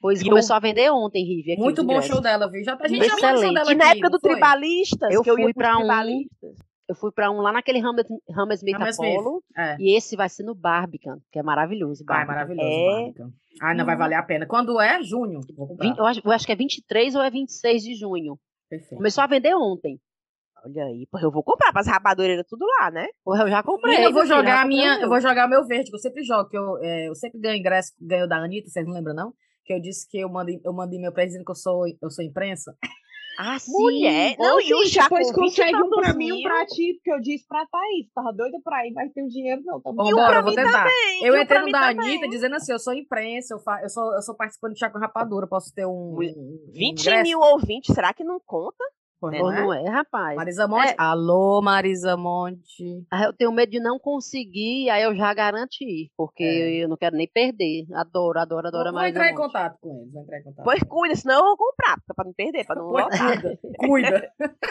Speaker 2: Pois
Speaker 3: E eu-
Speaker 2: começou a vender ontem, Rivi,
Speaker 1: Muito bom show dela, viu? Já, a gente já falou show
Speaker 2: Excelente.
Speaker 1: dela
Speaker 3: E na
Speaker 1: aqui,
Speaker 3: época do
Speaker 1: foi?
Speaker 3: Tribalistas,
Speaker 2: Eu
Speaker 3: que eu ia
Speaker 2: fui pra um-. Eu fui pra um lá naquele Hammersmith. Apollo,
Speaker 1: É.
Speaker 2: e esse vai ser no Barbican, que é maravilhoso. Barbican.
Speaker 1: maravilhoso.
Speaker 3: É.
Speaker 1: Barbican. Ai, não vai valer a pena. Quando é? Junho.
Speaker 2: Eu, acho, eu acho que é 23 ou é 26 de junho.
Speaker 1: Perfeito.
Speaker 2: Começou a vender ontem.
Speaker 3: Olha aí, pô, eu vou comprar pras rabadureiras tudo lá, né?
Speaker 2: Porra, eu já comprei.
Speaker 1: Eu vou
Speaker 2: meu
Speaker 1: jogar a
Speaker 2: comprei
Speaker 1: minha,
Speaker 2: o
Speaker 1: eu
Speaker 2: meu.
Speaker 1: vou jogar meu verde, que eu sempre jogo, que eu, é, eu sempre ganho ingresso, ganho da Anitta, vocês não lembram, não? Que eu disse que eu mando, eu pra eles dizendo que eu sou, eu sou imprensa.
Speaker 2: Ah, sim.
Speaker 3: Mulher,
Speaker 4: Ô,
Speaker 3: não, e o chá
Speaker 4: depois
Speaker 3: com 20
Speaker 4: consegue um pra
Speaker 3: tantos
Speaker 4: mim, um
Speaker 3: mil.
Speaker 4: pra ti, porque eu disse pra Thaís, tava doida pra ir, mas tem o dinheiro não, tá bom.
Speaker 3: E um
Speaker 1: embora,
Speaker 3: pra
Speaker 1: eu vou tentar.
Speaker 3: também,
Speaker 1: Eu entrei no da
Speaker 3: também.
Speaker 1: Anitta dizendo assim: eu sou imprensa, eu, fa... eu, sou, eu sou participante do Chá com Rapadura, posso ter um. Um
Speaker 3: 20
Speaker 1: ingresso?
Speaker 3: mil ouvintes, será que não conta?
Speaker 1: Pois
Speaker 2: Ou
Speaker 1: não é?
Speaker 2: não é, rapaz?
Speaker 1: Marisa Monte.
Speaker 2: É.
Speaker 1: Alô, Marisa Monte.
Speaker 2: Aí eu tenho medo de não conseguir, aí eu já garanti, porque
Speaker 1: É.
Speaker 2: eu não quero nem perder. Adoro, adoro, adoro a
Speaker 1: Vou, vou
Speaker 2: Marisa
Speaker 1: entrar em
Speaker 2: Monte.
Speaker 1: contato com eles. Vou entrar em contato.
Speaker 3: Pois cuida, senão eu vou comprar, pra não perder, pra não
Speaker 1: Pois
Speaker 3: lotar.
Speaker 1: cuida, cuida.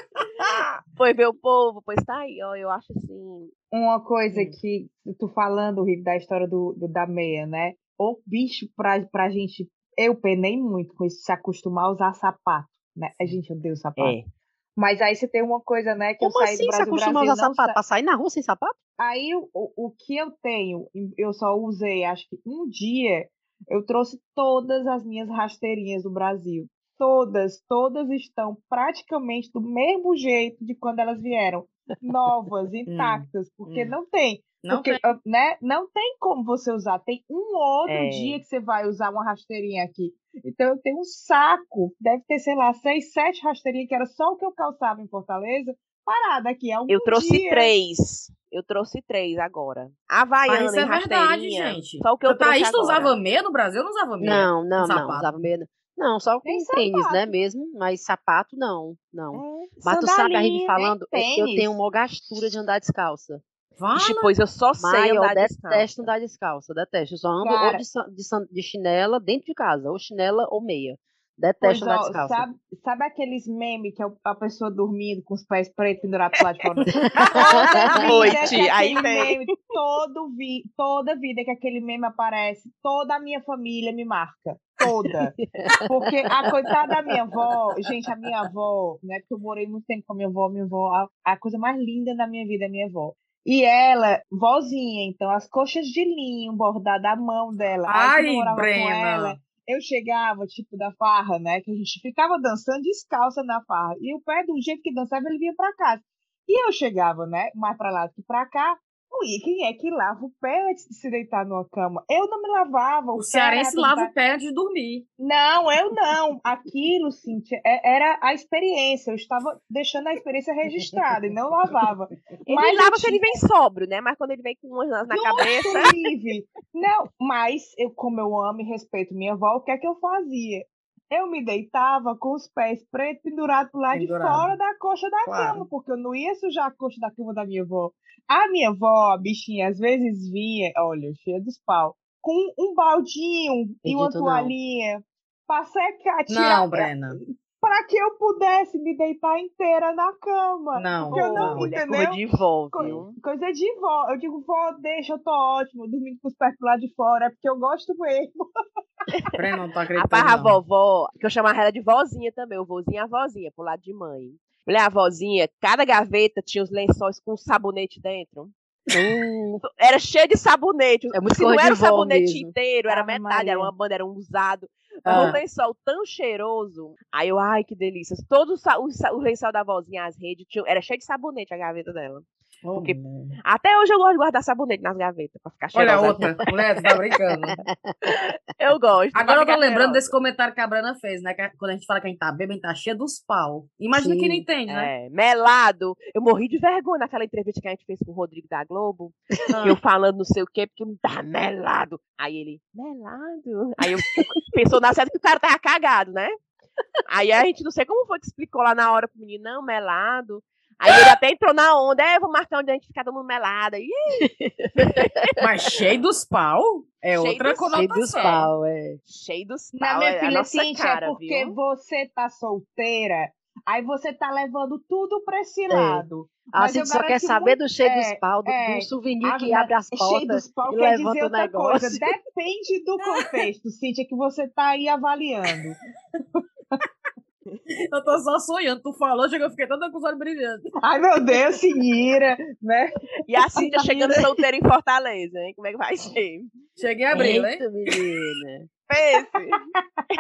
Speaker 3: Pois meu povo, pois tá aí, ó, eu acho assim.
Speaker 4: Uma coisa
Speaker 1: Hum.
Speaker 4: que tu falando, Rick, da história do, do- da meia, né? O bicho pra, pra gente. Eu penei muito com isso, se acostumar a usar sapato, né? A gente odeia o sapato.
Speaker 3: É.
Speaker 4: Mas aí você tem uma coisa, né? Que
Speaker 2: Como
Speaker 4: eu saí
Speaker 2: assim
Speaker 4: do Brasil,
Speaker 2: acostumar a
Speaker 4: Brasil
Speaker 2: usar sapato?
Speaker 4: sa-
Speaker 2: Pra sair na rua sem sapato?
Speaker 4: Aí o, o, que eu tenho, eu só usei, acho que um dia, eu trouxe todas as minhas rasteirinhas do Brasil. Todas, todas estão praticamente do mesmo jeito de quando elas vieram. Novas, intactas, porque
Speaker 1: hum.
Speaker 4: não tem.
Speaker 1: Não
Speaker 4: porque,
Speaker 1: tem.
Speaker 4: ah, né, não tem como você usar. Tem um outro
Speaker 3: É.
Speaker 4: dia que você vai usar uma rasteirinha aqui. Então eu tenho um saco, deve ter, sei lá, seis, sete rasteirinhas, que era só o que eu calçava em Fortaleza, parada aqui. Algum
Speaker 3: Eu trouxe
Speaker 4: dia.
Speaker 3: três. Eu trouxe três agora. Havaiana
Speaker 1: Mas isso é verdade,
Speaker 3: rasteirinha.
Speaker 1: gente.
Speaker 3: Só o que eu
Speaker 1: A
Speaker 3: trouxe
Speaker 1: Thaís, tu usava meia no Brasil? Eu não usava meia.
Speaker 2: Não, não, não. Usava meia. Não, só com tênis, né, mesmo? Mas sapato, não, não.
Speaker 3: É,
Speaker 2: Mas tu sabe, a gente
Speaker 3: sandalinha.
Speaker 2: falando, eu- tenho uma gastura de andar descalça.
Speaker 1: Fala.
Speaker 3: Ixi, pois eu só sei
Speaker 2: eu
Speaker 3: andar
Speaker 2: detesto
Speaker 3: descalça.
Speaker 2: andar descalça, detesto. Eu só ando
Speaker 4: Cara-
Speaker 2: ou de, de, de chinela dentro de casa, ou chinela ou meia.
Speaker 4: Pois,
Speaker 2: Detesto andar
Speaker 4: ó,
Speaker 2: descalça.
Speaker 4: sabe, sabe aqueles memes que é a pessoa dormindo com os pés pretos pendurados lado de fora? Que
Speaker 3: tia, aí vem.
Speaker 4: meme, todo vi, toda vida que aquele meme aparece, toda a minha família me marca. Toda. Porque a coitada da minha avó, gente, a minha avó, né? Porque eu morei muito tempo com a minha avó, minha avó, a, a coisa mais linda da minha vida é minha avó. E ela, vozinha, então, as coxas de linho bordadas à mão dela.
Speaker 1: Ai, Brena.
Speaker 4: ela, eu chegava, tipo, da farra, né? Que a gente ficava dançando descalça na farra. E o pé, do jeito que dançava, ele vinha pra casa. E eu chegava, né? Mais pra lá do que pra cá. Ui, quem é que lava o pé antes de se deitar numa cama? Eu não me lavava.
Speaker 1: O
Speaker 4: pé
Speaker 1: cearense lava o pé antes de dormir.
Speaker 4: Não, eu não. Aquilo, Cíntia, é- era a experiência. Eu estava deixando a experiência registrada e não lavava.
Speaker 3: Ele
Speaker 4: Mas
Speaker 3: lava se ele vem sóbrio, né? Mas quando ele vem com umas na cabeça.
Speaker 4: livre. Não, mas eu, como eu amo e respeito minha avó, o que é que eu fazia? Eu me deitava com os pés pretos pendurados pro lado de
Speaker 1: Pendurado.
Speaker 4: fora da coxa da
Speaker 1: Claro.
Speaker 4: cama, porque eu não ia sujar a coxa da cama da minha avó. A minha avó, a bichinha, às vezes vinha, olha, cheia dos pau, com um baldinho e uma
Speaker 2: Acredito não.
Speaker 4: toalhinha pra secar, tirar,
Speaker 1: Não, Brena.
Speaker 4: Pra que eu pudesse me deitar inteira na cama.
Speaker 1: Não,
Speaker 4: eu não, entendeu?
Speaker 3: coisa de vó,
Speaker 4: Co-
Speaker 3: viu?
Speaker 4: Coisa de vó. Eu digo, vó, deixa, eu tô ótimo, dormindo com os pés pro lado de fora, é porque eu gosto mesmo.
Speaker 1: Brena, não tô
Speaker 3: A
Speaker 1: acreditando.
Speaker 3: barra
Speaker 1: não.
Speaker 3: vovó, que eu chamava ela de vozinha também, o vozinho e a vozinha, pro lado de mãe. Mulher, a vozinha, cada gaveta tinha os lençóis com sabonete dentro.
Speaker 2: Hum,
Speaker 3: Era cheio de sabonete.
Speaker 2: É muito
Speaker 3: Se não era o sabonete
Speaker 2: mesmo.
Speaker 3: inteiro, era
Speaker 4: Ave
Speaker 3: metade, era
Speaker 4: Maria.
Speaker 3: uma banda, era um usado.
Speaker 1: Ah.
Speaker 3: Um lençol tão cheiroso. Aí eu, ai, que delícia. Todo o, sa- o, sa- o lençol da vozinha, as redes, tinha- era cheio de sabonete a gaveta dela.
Speaker 1: Ô,
Speaker 3: Porque-. Até hoje eu gosto de guardar sabonete nas gavetas, pra ficar
Speaker 1: Olha a
Speaker 3: cheirosa.
Speaker 1: outra. Mulher, tu tá brincando.
Speaker 3: Eu gosto.
Speaker 1: Agora eu tô lembrando
Speaker 3: cheirosa.
Speaker 1: desse comentário que a Brana fez, né? que quando a gente fala que a gente tá bêbado, a gente tá cheia dos pau. Imagina quem não
Speaker 2: Sim.
Speaker 1: entende, né?
Speaker 3: É, melado. Eu morri de vergonha naquela entrevista que a gente fez com o Rodrigo da Globo.
Speaker 1: Ah.
Speaker 3: Eu falando não sei o quê, porque me tá melado. Aí ele, melado? Aí eu pensou na certa que o cara tava cagado, né? Aí a gente não sei como foi que explicou lá na hora pro menino, não, melado. Aí ele até entrou na onda, é, vou marcar onde a gente ficar todo mundo melado. Ih,
Speaker 1: Mas cheio dos pau é
Speaker 3: Cheio
Speaker 1: outra
Speaker 3: dos-
Speaker 1: conotação.
Speaker 2: cheio dos pau, é.
Speaker 3: cheio dos
Speaker 4: Na
Speaker 3: pau,
Speaker 4: minha
Speaker 3: é a
Speaker 4: filha, Cíntia,
Speaker 3: cara,
Speaker 4: é porque
Speaker 3: viu?
Speaker 4: você tá solteira, aí você tá levando tudo pra esse lado.
Speaker 2: A
Speaker 4: Mas eu
Speaker 2: gente só quer saber
Speaker 4: muito-
Speaker 2: do cheio
Speaker 4: é,
Speaker 2: dos pau, do,
Speaker 4: é.
Speaker 2: do souvenir
Speaker 4: Ah,
Speaker 2: que abre as
Speaker 4: Cheio
Speaker 2: portas
Speaker 4: dos pau
Speaker 2: e
Speaker 4: quer
Speaker 2: levanta
Speaker 4: dizer
Speaker 2: o
Speaker 4: outra coisa.
Speaker 2: negócio.
Speaker 4: Depende do contexto, Cíntia, que você tá aí avaliando.
Speaker 1: Eu tô só sonhando. Tu falou, chegou, eu fiquei toda com os olhos brilhando.
Speaker 4: Ai, meu Deus, Sinira, né?
Speaker 3: E a Cíntia chegando solteira em Fortaleza, hein? Como é que vai ser?
Speaker 1: Cheguei a abrir, hein?
Speaker 2: Eita, menina.
Speaker 3: Pense.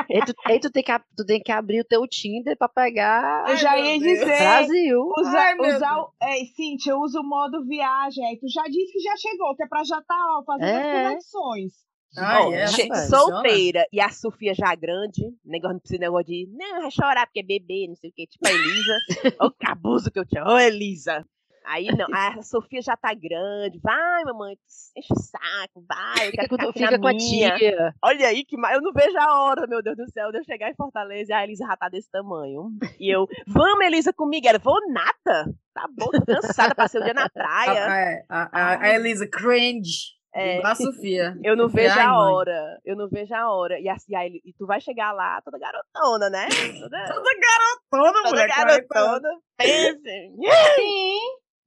Speaker 2: Ei, tu, tu tem que, tu tem que abrir o teu Tinder pra pegar
Speaker 4: Eu já ia dizer.
Speaker 2: Brasil.
Speaker 4: Usar,
Speaker 1: Ai,
Speaker 4: usar o. Ei, Cíntia, usa o modo viagem. Aí tu já disse que já chegou, que é pra já estar ó, fazendo
Speaker 2: É.
Speaker 4: as conexões.
Speaker 1: Ai,
Speaker 3: Ó,
Speaker 1: é, funciona?
Speaker 3: solteira e a Sofia já grande, negócio não precisa negócio de não, vai chorar porque é bebê, não sei o que, tipo a Elisa. Ô, que abuso que eu tinha. Ô, Elisa. Aí não, a Sofia já tá grande. Vai, mamãe, enche o saco, vai. Eu quero
Speaker 2: fica com a tia.
Speaker 3: Olha aí, que eu não vejo a hora, meu Deus do céu, de eu chegar em Fortaleza e a Elisa já tá desse tamanho. E eu, vamos, Elisa, comigo. Ela, vou nada. Tá bom, tô cansada, passei o dia na
Speaker 1: A,
Speaker 3: praia.
Speaker 1: é, a, a, a Elisa cringe.
Speaker 3: É.
Speaker 1: A Sofia.
Speaker 3: Eu não
Speaker 1: Sofia,
Speaker 3: vejo
Speaker 1: ai,
Speaker 3: a
Speaker 1: mãe.
Speaker 3: hora. Eu não vejo a hora. E, assim, aí, e tu vai chegar lá toda garotona, né? Toda,
Speaker 1: Toda garotona,
Speaker 3: toda
Speaker 1: mulher. 40 anos.
Speaker 3: garotona. Pense.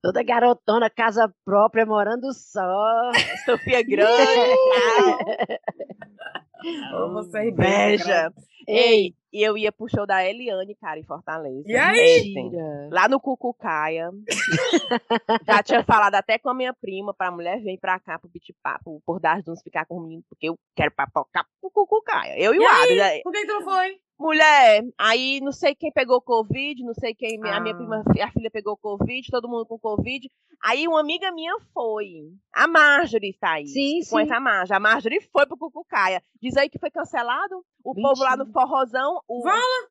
Speaker 2: Toda garotona, casa própria, morando só.
Speaker 3: Sofia grande.
Speaker 1: Ô, você
Speaker 3: Inveja. Ei, e eu ia pro show da Eliane, cara, em Fortaleza.
Speaker 1: E aí?
Speaker 2: Mentira.
Speaker 3: Lá no Cucucaia. Já tinha falado até com a minha prima pra mulher vir pra cá pro Beach Papo, por das dunas ficar comigo, porque eu quero papocar pro Cucucaia. Eu e,
Speaker 1: E
Speaker 3: o? Adri. aí,
Speaker 1: Por que, que tu não foi?
Speaker 3: Mulher, aí não sei quem pegou Covid, não sei quem. A minha
Speaker 1: Ah.
Speaker 3: prima, a filha pegou Covid, todo mundo com Covid. Aí uma amiga minha foi. A Marjorie está aí.
Speaker 2: Sim,
Speaker 3: Conhece
Speaker 2: sim.
Speaker 3: a Marjorie. A Marjorie foi pro Cucucaia. Diz aí que foi cancelado. O povo lá no
Speaker 2: Mentira.
Speaker 3: forrozão, o,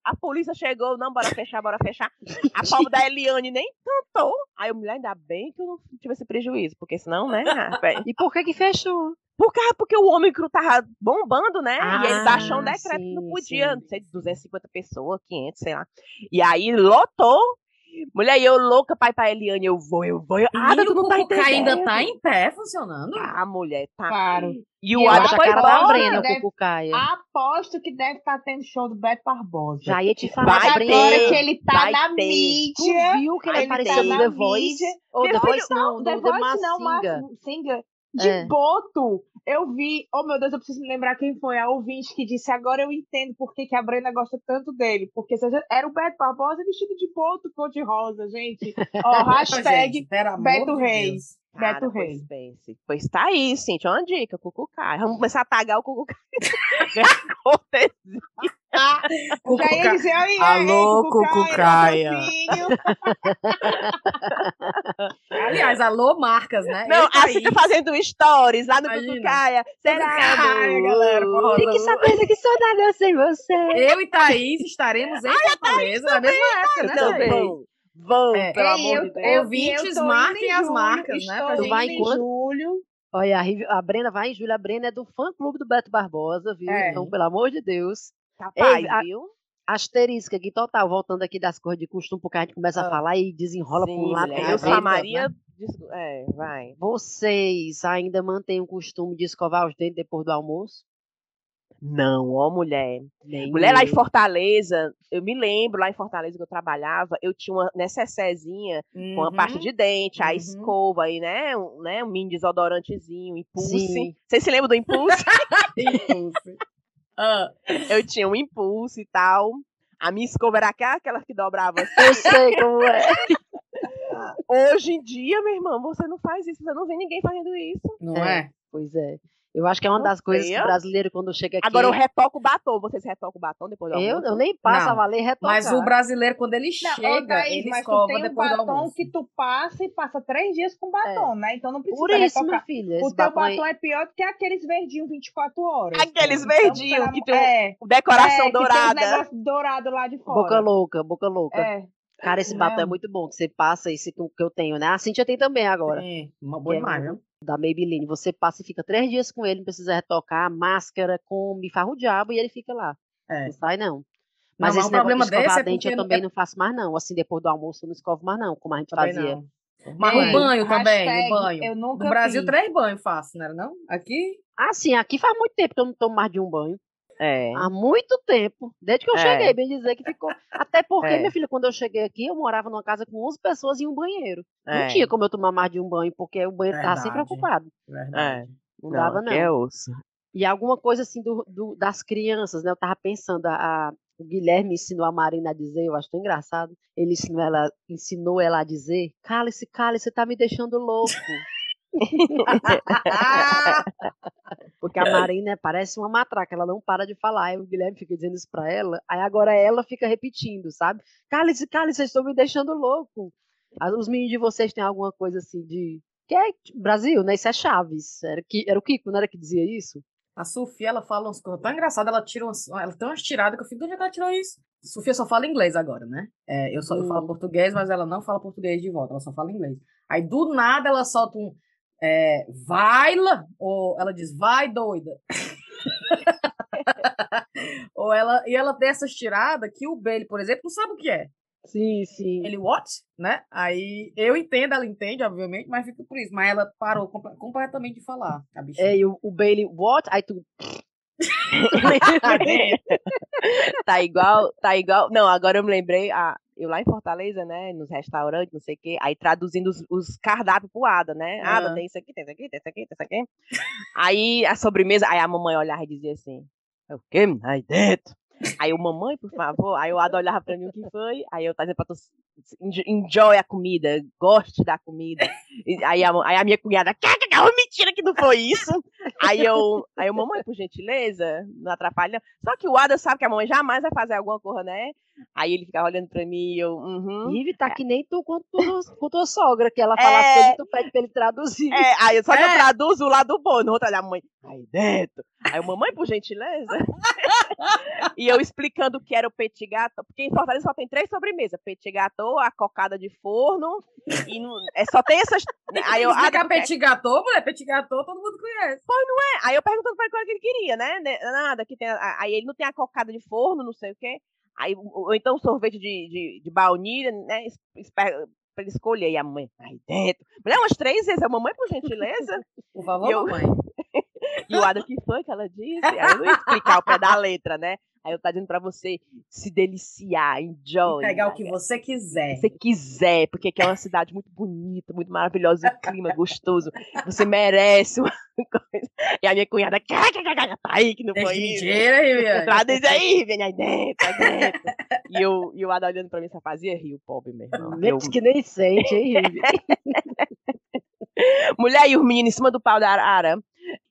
Speaker 3: a polícia chegou, não, bora fechar, bora fechar. A pobre da Eliane nem cantou. Aí eu, mulher, ainda bem que eu não tive esse prejuízo, porque senão, né?
Speaker 2: E por que que fechou?
Speaker 3: Por causa, porque o Ômicron tava bombando, né? e ele
Speaker 2: Ah,
Speaker 3: baixou um decreto que não podia,
Speaker 2: sim.
Speaker 3: não sei, 250 pessoas, 500, sei lá. E aí lotou. Mulher, e eu louca pra ir pra Eliane, eu vou, eu vou. Eu, ah, tu não
Speaker 1: o
Speaker 3: tá
Speaker 1: Cucuca ainda
Speaker 3: entendendo.
Speaker 1: tá em pé, funcionando?
Speaker 3: Ah, mulher, tá.
Speaker 4: Claro.
Speaker 3: E o Ada foi
Speaker 2: cara da
Speaker 3: embora.
Speaker 2: Brena,
Speaker 4: deve-
Speaker 2: Cucucaia.
Speaker 4: Aposto que deve estar tendo show do Beto Barbosa.
Speaker 2: Já ia te
Speaker 3: Vai
Speaker 2: falar,
Speaker 4: Mas
Speaker 2: Brena.
Speaker 4: agora que ele tá
Speaker 3: vai
Speaker 4: na
Speaker 3: ter.
Speaker 2: Tu
Speaker 4: mídia.
Speaker 2: viu que ele
Speaker 3: Vai
Speaker 2: apareceu
Speaker 3: ter.
Speaker 2: no
Speaker 4: na
Speaker 2: The Voice?
Speaker 4: mídia.
Speaker 2: Ou The Voice não,
Speaker 4: The Voice não, mas Singa. De
Speaker 2: É.
Speaker 4: boto. Eu vi. Oh, meu Deus, eu preciso me lembrar quem foi a ouvinte que disse. Agora eu entendo por que, que a Brenda gosta tanto dele. Porque seja, era o Beto Barbosa vestido de boto cor-de-rosa, gente. Ó, hashtag
Speaker 1: Gente,
Speaker 4: Beto
Speaker 1: de
Speaker 4: Reis.
Speaker 3: Cara,
Speaker 4: Beto
Speaker 3: pois
Speaker 4: Reis.
Speaker 3: pense. Pois tá aí, Cintia, uma dica, Cucucaia. Vamos começar a tagar o. Ganhar cortesia.
Speaker 4: Eu já ia dizer, oi,
Speaker 1: Alô,
Speaker 4: ei,
Speaker 1: Cucucaia. Aliás, alô, marcas, né?
Speaker 3: Não,
Speaker 1: Eu
Speaker 3: a
Speaker 1: Thaís.
Speaker 3: Cintia fazendo stories lá no. Cucucaia. Será? Amor?
Speaker 1: galera.
Speaker 2: Fique sabendo que sou nada sem você.
Speaker 1: Eu e Thaís estaremos em Fortaleza na mesma época, né, Thaís?
Speaker 3: vão.
Speaker 1: É.
Speaker 3: pelo amor
Speaker 4: eu-
Speaker 3: de Deus.
Speaker 4: eu-
Speaker 1: Ouvintes,
Speaker 4: eu
Speaker 1: marquem
Speaker 4: em
Speaker 1: as marcas, né,
Speaker 2: gente- Vai
Speaker 4: em julho.
Speaker 2: Olha, a, Brena vai em julho. A Brena é do fã-clube do Beto Barbosa, viu?
Speaker 4: É.
Speaker 2: Então, pelo amor de Deus.
Speaker 3: Capaz,
Speaker 2: Ei, a-
Speaker 3: viu?
Speaker 2: Asterisco aqui total, voltando aqui das coisas de costume, porque a gente começa
Speaker 1: Ah.
Speaker 2: a falar e desenrola
Speaker 3: Sim,
Speaker 2: por um lado.
Speaker 3: Eu sou a Maria.
Speaker 2: né?
Speaker 3: É, vai.
Speaker 2: Vocês ainda mantêm o costume de escovar os dentes depois do almoço?
Speaker 3: Não, ó, mulher.
Speaker 2: Nem
Speaker 3: Mulher lá em. Fortaleza, eu me lembro lá em Fortaleza que eu trabalhava, eu tinha uma necessezinha com a
Speaker 1: Uhum.
Speaker 3: parte de dente, a
Speaker 1: Uhum.
Speaker 3: escova aí, né? Um, né? um mini desodorantezinho, impulse.
Speaker 2: Sim.
Speaker 3: Vocês se lembram do impulse?
Speaker 1: Impulse. Ah,
Speaker 3: eu tinha um impulse e tal. A minha escova era aquela, aquela que dobrava assim.
Speaker 2: Eu sei como é.
Speaker 3: Hoje em dia, meu irmão, você não faz isso, você não vê ninguém fazendo isso.
Speaker 1: não
Speaker 2: É.
Speaker 1: é?
Speaker 2: Pois é. Eu acho que é uma das coisas que o brasileiro, quando chega aqui.
Speaker 3: Agora eu retoco o batom. Vocês retocam o batom depois do
Speaker 2: eu,
Speaker 3: almoço?
Speaker 2: eu nem passo
Speaker 1: Não,
Speaker 2: a valer retocar.
Speaker 1: Mas o brasileiro, quando ele
Speaker 4: Não,
Speaker 1: chega,
Speaker 4: Thaís,
Speaker 1: ele
Speaker 4: mas tu
Speaker 1: escova
Speaker 4: tem um
Speaker 1: depois do
Speaker 4: batom
Speaker 1: almoço.
Speaker 4: que tu passa e passa três dias com batom, né? Então não precisa
Speaker 2: Por isso, minha
Speaker 4: retocar.
Speaker 2: filha.
Speaker 4: O teu
Speaker 2: batom
Speaker 4: batom é pior do que aqueles verdinhos 24 horas.
Speaker 3: Aqueles
Speaker 4: Então,
Speaker 3: verdinhos
Speaker 4: pelo
Speaker 3: que
Speaker 4: amor-
Speaker 3: tem um-
Speaker 4: é,
Speaker 3: Decoração
Speaker 4: é, que
Speaker 3: dourada.
Speaker 4: Tem um negócio dourado lá de fora.
Speaker 2: Boca louca, boca louca.
Speaker 4: É.
Speaker 2: Cara, esse batom é muito bom, que você passa esse que eu- que eu tenho, né? A Cintia tem também agora,
Speaker 1: Sim, uma boa
Speaker 2: Que é
Speaker 1: imagem.
Speaker 2: Da Maybelline. Você passa e fica três dias com ele, não precisa retocar, máscara, come, farra o diabo e ele fica lá.
Speaker 1: É.
Speaker 2: Não sai, não.
Speaker 1: Mas
Speaker 2: Mas
Speaker 1: não,
Speaker 2: esse
Speaker 1: o problema
Speaker 2: negócio de escovar
Speaker 1: desse é
Speaker 2: dente eu também
Speaker 1: é-
Speaker 2: não faço mais, não. Assim, depois do almoço eu não escovo mais, não, como a gente
Speaker 1: Também
Speaker 2: fazia.
Speaker 1: não. Mas o banho também, o banho.
Speaker 4: Eu nunca
Speaker 1: No Brasil,
Speaker 4: fiz.
Speaker 1: três banhos faço, não era não? Aqui,
Speaker 2: Ah, sim, aqui faz muito tempo que eu não tomo mais de um banho.
Speaker 3: É.
Speaker 2: Há muito tempo. Desde que eu
Speaker 3: É.
Speaker 2: cheguei, bem dizer que ficou. Até porque,
Speaker 3: É.
Speaker 2: minha filha, quando eu cheguei aqui, eu morava numa casa com 11 pessoas e um banheiro. Não
Speaker 3: É.
Speaker 2: tinha como eu tomar mais de um banho, porque o banheiro estava sempre ocupado.
Speaker 1: verdade.
Speaker 2: Não, dava,
Speaker 3: aqui
Speaker 2: não.
Speaker 3: É osso.
Speaker 2: E alguma coisa assim do, do- das crianças, né? Eu tava pensando, a, a- o Guilherme ensinou a Marina a dizer, eu acho tão engraçado. Ele ensinou ela, ensinou ela a dizer: Cale-se, cale, você tá me deixando louco. Porque a Marina parece uma matraca, ela não para de falar. Aí o Guilherme fica dizendo isso pra ela, aí agora ela fica repetindo, sabe? Cale-se, cale, vocês estão me deixando louco. Os meninos de vocês têm alguma coisa assim de. Que é Brasil, né? Isso é Chaves. Era, que, era o Kiko, não era que dizia isso?
Speaker 1: A Sofia, ela fala umas coisas tão engraçadas, ela tira umas, ela tem umas tiradas que eu fico, de onde é que ela tirou isso? Sofia só fala inglês agora, né? É, eu, só, eu falo
Speaker 2: Hum.
Speaker 1: português, mas ela não fala português de volta, ela só fala inglês. Aí, do nada, ela solta um, é, vai lá, ou ela diz, vai doida. ou ela, e ela tem essas tiradas que o Bailey, por exemplo, não sabe o que é.
Speaker 2: Sim, sim.
Speaker 1: Ele, what? Né? Aí, eu entendo, ela entende, obviamente, mas fica por isso. Mas ela parou completamente de falar, a bichinha.
Speaker 2: É, e o, o Bailey, what? Aí tu.
Speaker 3: tá igual, tá igual. Não, agora eu me lembrei, a, eu lá em Fortaleza, né, nos restaurantes, não sei o quê, aí traduzindo os, os cardápios pro Ada, né? Ada,
Speaker 1: Ah.
Speaker 3: tem isso aqui, tem isso aqui, tem isso aqui, tem isso aqui. Aí a sobremesa, aí a mamãe olhava e dizia assim, é o quê? Aí dentro. Aí o mamãe, por favor, aí o Ada olhava pra mim o que foi, aí eu trazia pra tu enjo- enjoy a comida, goste da comida. E aí, a, aí a minha cunhada, que que é uma mentira que não foi isso. Aí eu, aí eu, mamãe, por gentileza, não atrapalha. Só que o Ada sabe que a mamãe jamais vai fazer alguma coisa, né? Aí ele ficava olhando pra mim e eu, uhum.
Speaker 2: Ive tá que nem tu com, tu, com tua sogra, que ela fala
Speaker 3: É.
Speaker 2: coisas e tu pede pra ele traduzir.
Speaker 3: É, aí só que eu
Speaker 1: É.
Speaker 3: traduzo o lado bom, no outro olhar a mãe, aí dentro. Aí eu, mamãe, por gentileza. e eu explicando o que era o petit gâteau, porque em Fortaleza só tem três sobremesas, petit gâteau, a cocada de forno, e não, é, só tem essas... Aí eu, ah,
Speaker 1: petit gâteau, mulher, petit gâteau todo mundo conhece.
Speaker 3: É, Aí eu perguntando pra ele qual que ele queria, né? né, Nada, que tem. Aí ele não tem a cocada de forno, não sei o quê. Aí, ou então sorvete de, de, de baunilha, né? Pra ele escolher. E a mãe, aí dentro. Mulher, umas três vezes. A mamãe, por gentileza.
Speaker 1: Por favor,
Speaker 3: eu-
Speaker 1: mamãe.
Speaker 3: E o Ada, o que foi que ela disse? Aí eu não ia explicar o pé da letra, né? Aí eu tá dizendo pra você se deliciar, enjoy.
Speaker 1: Pegar o que você quiser.
Speaker 3: Se você quiser, porque aqui é uma cidade muito bonita, muito maravilhosa, o clima é gostoso. Você merece uma coisa. E a minha cunhada, "Cá, cá, cá, cá, tá aí que não
Speaker 1: Deixa
Speaker 3: foi isso.
Speaker 1: mentira, Viviane.
Speaker 3: Traduz aí, vem aí dentro, aí dentro. E eu, e o Ada olhando pra mim só fazia rir, o pobre, meu irmão. Eu,
Speaker 2: que nem sente, hein,
Speaker 3: mulher e os meninos em cima do pau da arara.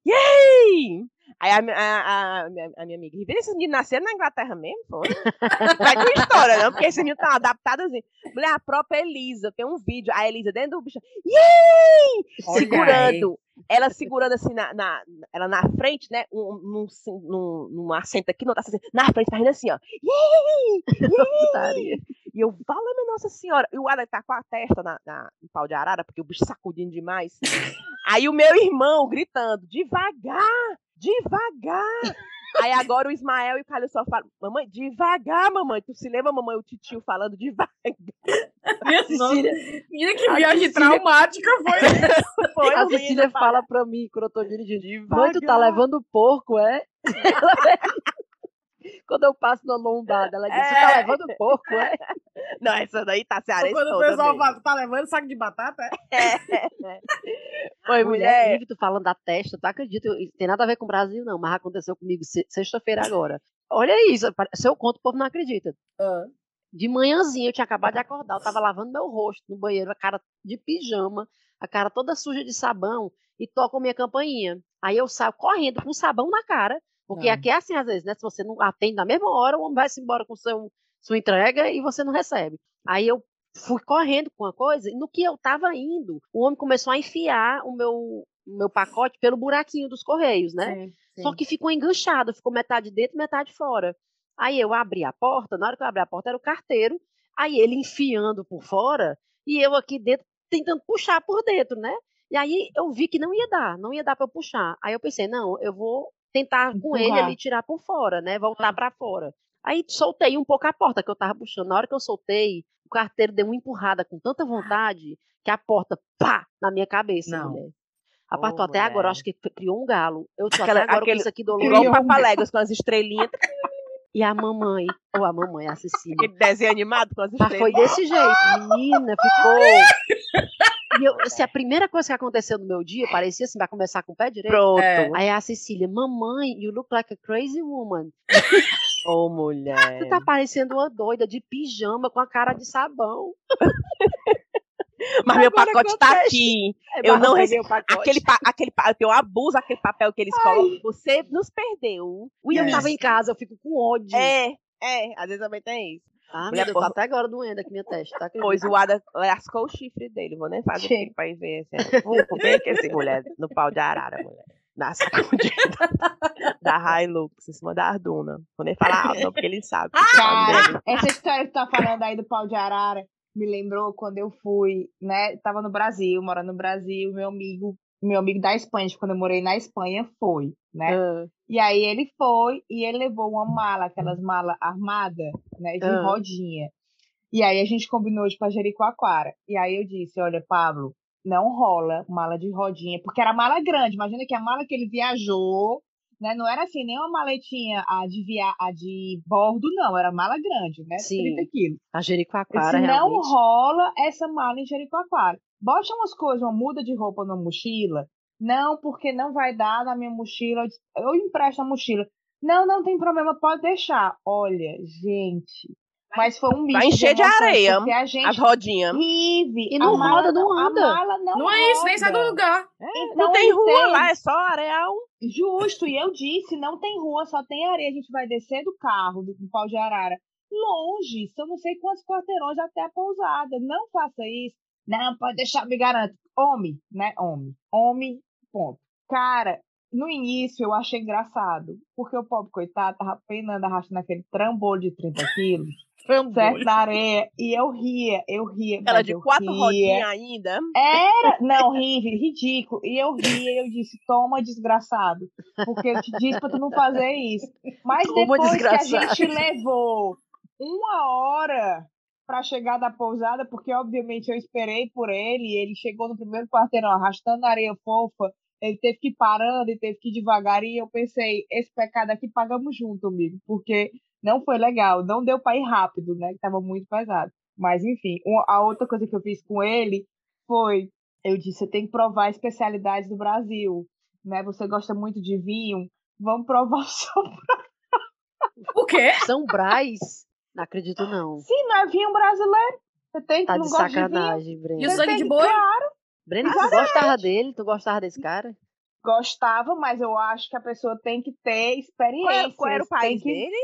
Speaker 3: Yay! Aí a, a, a, a minha, a minha amiga, Ribeira, esses meninos nasceram na Inglaterra mesmo, foi? Vai com história, não, porque esses meninos estão adaptados assim. Mulher, a própria Elisa, tem um vídeo, a Elisa dentro do bicho, yay!
Speaker 1: Olha
Speaker 3: segurando, ela segurando assim, na, na- ela na frente, né, um, num, num, num assento aqui, não tá assim, na frente, tá rindo assim, ó, yay!
Speaker 2: Putaria.
Speaker 3: E eu, fala, minha Nossa Senhora. E o Ada tá com a testa na, na, no pau de arara, porque o bicho sacudindo demais. Aí o meu irmão gritando, devagar, devagar. Aí agora o Ismael e o Calil só falam, mamãe, devagar, mamãe. Tu se lembra, mamãe, o titio falando devagar?
Speaker 1: Minha
Speaker 2: Cecília,
Speaker 1: Menina, que viagem
Speaker 2: Cecília-
Speaker 1: traumática foi essa?
Speaker 3: Foi,
Speaker 2: a Cecília
Speaker 3: fala,
Speaker 2: pra mim quando eu tô dirigindo. Mãe, tu tá
Speaker 3: "Devagar."
Speaker 2: levando porco, é? Ela Quando eu passo na lombada, ela diz, tá
Speaker 3: É.
Speaker 2: levando porco, é?
Speaker 3: Não, essa daí tá cearense
Speaker 1: Quando o pessoal
Speaker 3: mesmo.
Speaker 1: fala, tá levando saco de batata? é?
Speaker 3: Foi,
Speaker 2: Mulher,
Speaker 3: mulher.
Speaker 2: Tu falando da testa, tu acredita? Tem nada a ver com o Brasil, não, mas aconteceu comigo se- sexta-feira agora. Olha isso, se eu conto, o povo não acredita. De manhãzinha, eu tinha acabado de acordar, eu tava lavando meu rosto no banheiro, a cara de pijama, a cara toda suja de sabão, e toco minha campainha. Aí eu saio correndo com sabão na cara, porque
Speaker 1: Ah.
Speaker 2: aqui é assim às vezes, né? Se você não atende na mesma hora, o homem vai-se embora com seu, sua entrega e você não recebe. Aí eu fui correndo com a coisa, e no que eu tava indo, o homem começou a enfiar o meu, meu pacote pelo buraquinho dos correios, né?
Speaker 1: Sim, sim.
Speaker 2: Só que ficou enganchado, ficou metade dentro, metade fora. Aí eu abri a porta, na hora que eu abri a porta era o carteiro, aí ele enfiando por fora e eu aqui dentro tentando puxar por dentro, né? E aí eu vi que não ia dar, não ia dar para eu puxar. Aí eu pensei, não, eu vou tentar com ele
Speaker 4: Empurrar.
Speaker 2: ali tirar por fora, né? Voltar para fora. Aí soltei um pouco a porta que eu tava puxando. Na hora que eu soltei, o carteiro deu uma empurrada com tanta vontade que a porta, pá, na minha cabeça,
Speaker 1: Não.
Speaker 2: mulher. Apartou até agora, eu
Speaker 3: mulher.
Speaker 2: acho que criou um galo. Eu tô
Speaker 3: Aquela-
Speaker 2: até agora
Speaker 3: aquele-
Speaker 2: com isso aqui
Speaker 3: Igual
Speaker 2: dolorido.
Speaker 3: o Papaléguas com as estrelinhas.
Speaker 2: E a mamãe, ou a mamãe, a Cecília.
Speaker 3: Aquele desenho animado com as
Speaker 2: Mas foi desse jeito, menina, ficou. E eu, assim, a primeira coisa que aconteceu no meu dia, parecia assim, vai começar com o pé direito.
Speaker 3: Pronto.
Speaker 1: É.
Speaker 2: Aí a Cecília, mamãe, you look like a crazy woman.
Speaker 3: Ô, mulher.
Speaker 2: Você tá parecendo uma doida de pijama com a cara de sabão.
Speaker 3: Mas meu
Speaker 2: Agora
Speaker 3: pacote
Speaker 2: que
Speaker 3: tá
Speaker 2: eu
Speaker 3: aqui.
Speaker 2: Aí,
Speaker 3: Eu não
Speaker 2: pacote.
Speaker 3: Aquele, pa- aquele, pa- eu abuso, aquele papel que eles colocam. Você nos perdeu.
Speaker 2: E eu
Speaker 1: É.
Speaker 2: tava em casa, eu fico com ódio.
Speaker 3: É, é, às vezes também tem isso.
Speaker 2: Ah,
Speaker 3: Mulher,
Speaker 2: meu Deus,
Speaker 3: porra.
Speaker 2: tá até agora doendo aqui minha testa, tá?
Speaker 3: Pois o Ada lascou o chifre dele. Vou nem fazer
Speaker 4: Chega.
Speaker 3: aqui pra ver. Assim. Vou ver que esse mulher no pau de arara, mulher. Na sacudida da Hilux, em cima da Arduna. Quando ele fala alto, porque ele sabe.
Speaker 4: Cara,
Speaker 3: dele.
Speaker 4: essa história que tu tá falando aí do pau de arara me lembrou quando eu fui, né? Tava no Brasil, morando no Brasil, meu amigo, meu amigo da Espanha, quando eu morei na Espanha, foi, né?
Speaker 3: Ah,
Speaker 4: E aí ele foi e ele levou uma mala, aquelas malas armadas, né, de
Speaker 3: Ah.
Speaker 4: rodinha. E aí a gente combinou de ir pra Jericoacoara. E aí eu disse, olha, Pablo, não rola mala de rodinha, porque era mala grande. Imagina que a mala que ele viajou, né, não era assim, nem uma maletinha a de, via... a de bordo, não, era mala grande, né,
Speaker 2: Sim.
Speaker 4: 30 quilos.
Speaker 2: A Jericoacoara,
Speaker 4: disse, não
Speaker 2: realmente.
Speaker 4: rola essa mala em Jericoacoara. Bote umas coisas, uma muda de roupa na mochila. Não, porque não vai dar na minha mochila. Eu empresto a mochila. Não, não tem problema, pode deixar. Olha, gente. Mas foi um misto
Speaker 3: Vai encher de
Speaker 4: emoções,
Speaker 3: areia
Speaker 4: Porque a gente
Speaker 3: As rodinhas.
Speaker 4: vive.
Speaker 2: E
Speaker 4: a
Speaker 2: não
Speaker 4: mala
Speaker 2: roda, não
Speaker 4: a
Speaker 2: anda.
Speaker 4: mala não,
Speaker 1: Não é isso, nem sai do lugar.
Speaker 4: Então,
Speaker 3: não tem rua
Speaker 4: tem-
Speaker 3: lá, é só areal.
Speaker 4: Justo, e eu disse, não tem rua, só tem areia. A gente vai descer do carro, do, do pau de arara, longe, são não sei quantos quarteirões até a pousada. Não faça isso. Não, pode deixar, me garanto. Homem, né? Homem. Homem, ponto. Cara, no início eu achei engraçado, porque o pobre coitado tava penando, arrastando aquele trambolho de 30 quilos, certo, na areia, e eu ria, eu ria.
Speaker 3: Ela de quatro
Speaker 4: ria.
Speaker 3: rodinhas ainda.
Speaker 4: Era, não, horrível, ridículo. E eu ria, e eu disse, toma, desgraçado. Porque eu te disse pra tu não fazer isso. Mas
Speaker 2: Toma,
Speaker 4: depois que a
Speaker 2: desgraçado.
Speaker 4: gente levou uma hora pra chegar da pousada, porque obviamente eu esperei por ele, ele chegou no primeiro quarteirão arrastando areia fofa, ele teve que ir parando e teve que ir devagar, e eu pensei, esse pecado aqui pagamos junto, amigo, porque não foi legal, não deu pra ir rápido, né, que tava muito pesado. Mas enfim, a outra coisa que eu fiz com ele foi, eu disse, você tem que provar a especialidade do Brasil, né? Você gosta muito de vinho, vamos provar o seu.
Speaker 1: O quê?
Speaker 2: São Brás? Não acredito, não.
Speaker 4: Sim, não é vinho brasileiro. Você tem que
Speaker 2: Tá
Speaker 4: não
Speaker 2: de
Speaker 4: gosta de vinho.
Speaker 2: sacanagem,
Speaker 1: E o
Speaker 2: Breno.
Speaker 1: Sangue de boi?
Speaker 4: Claro,
Speaker 2: Breno, tu gostava dele? Tu gostava desse cara?
Speaker 4: gostava, mas eu acho que a pessoa tem que ter
Speaker 3: Qual
Speaker 4: experiência.
Speaker 3: era, qual era o país
Speaker 4: que-
Speaker 3: dele?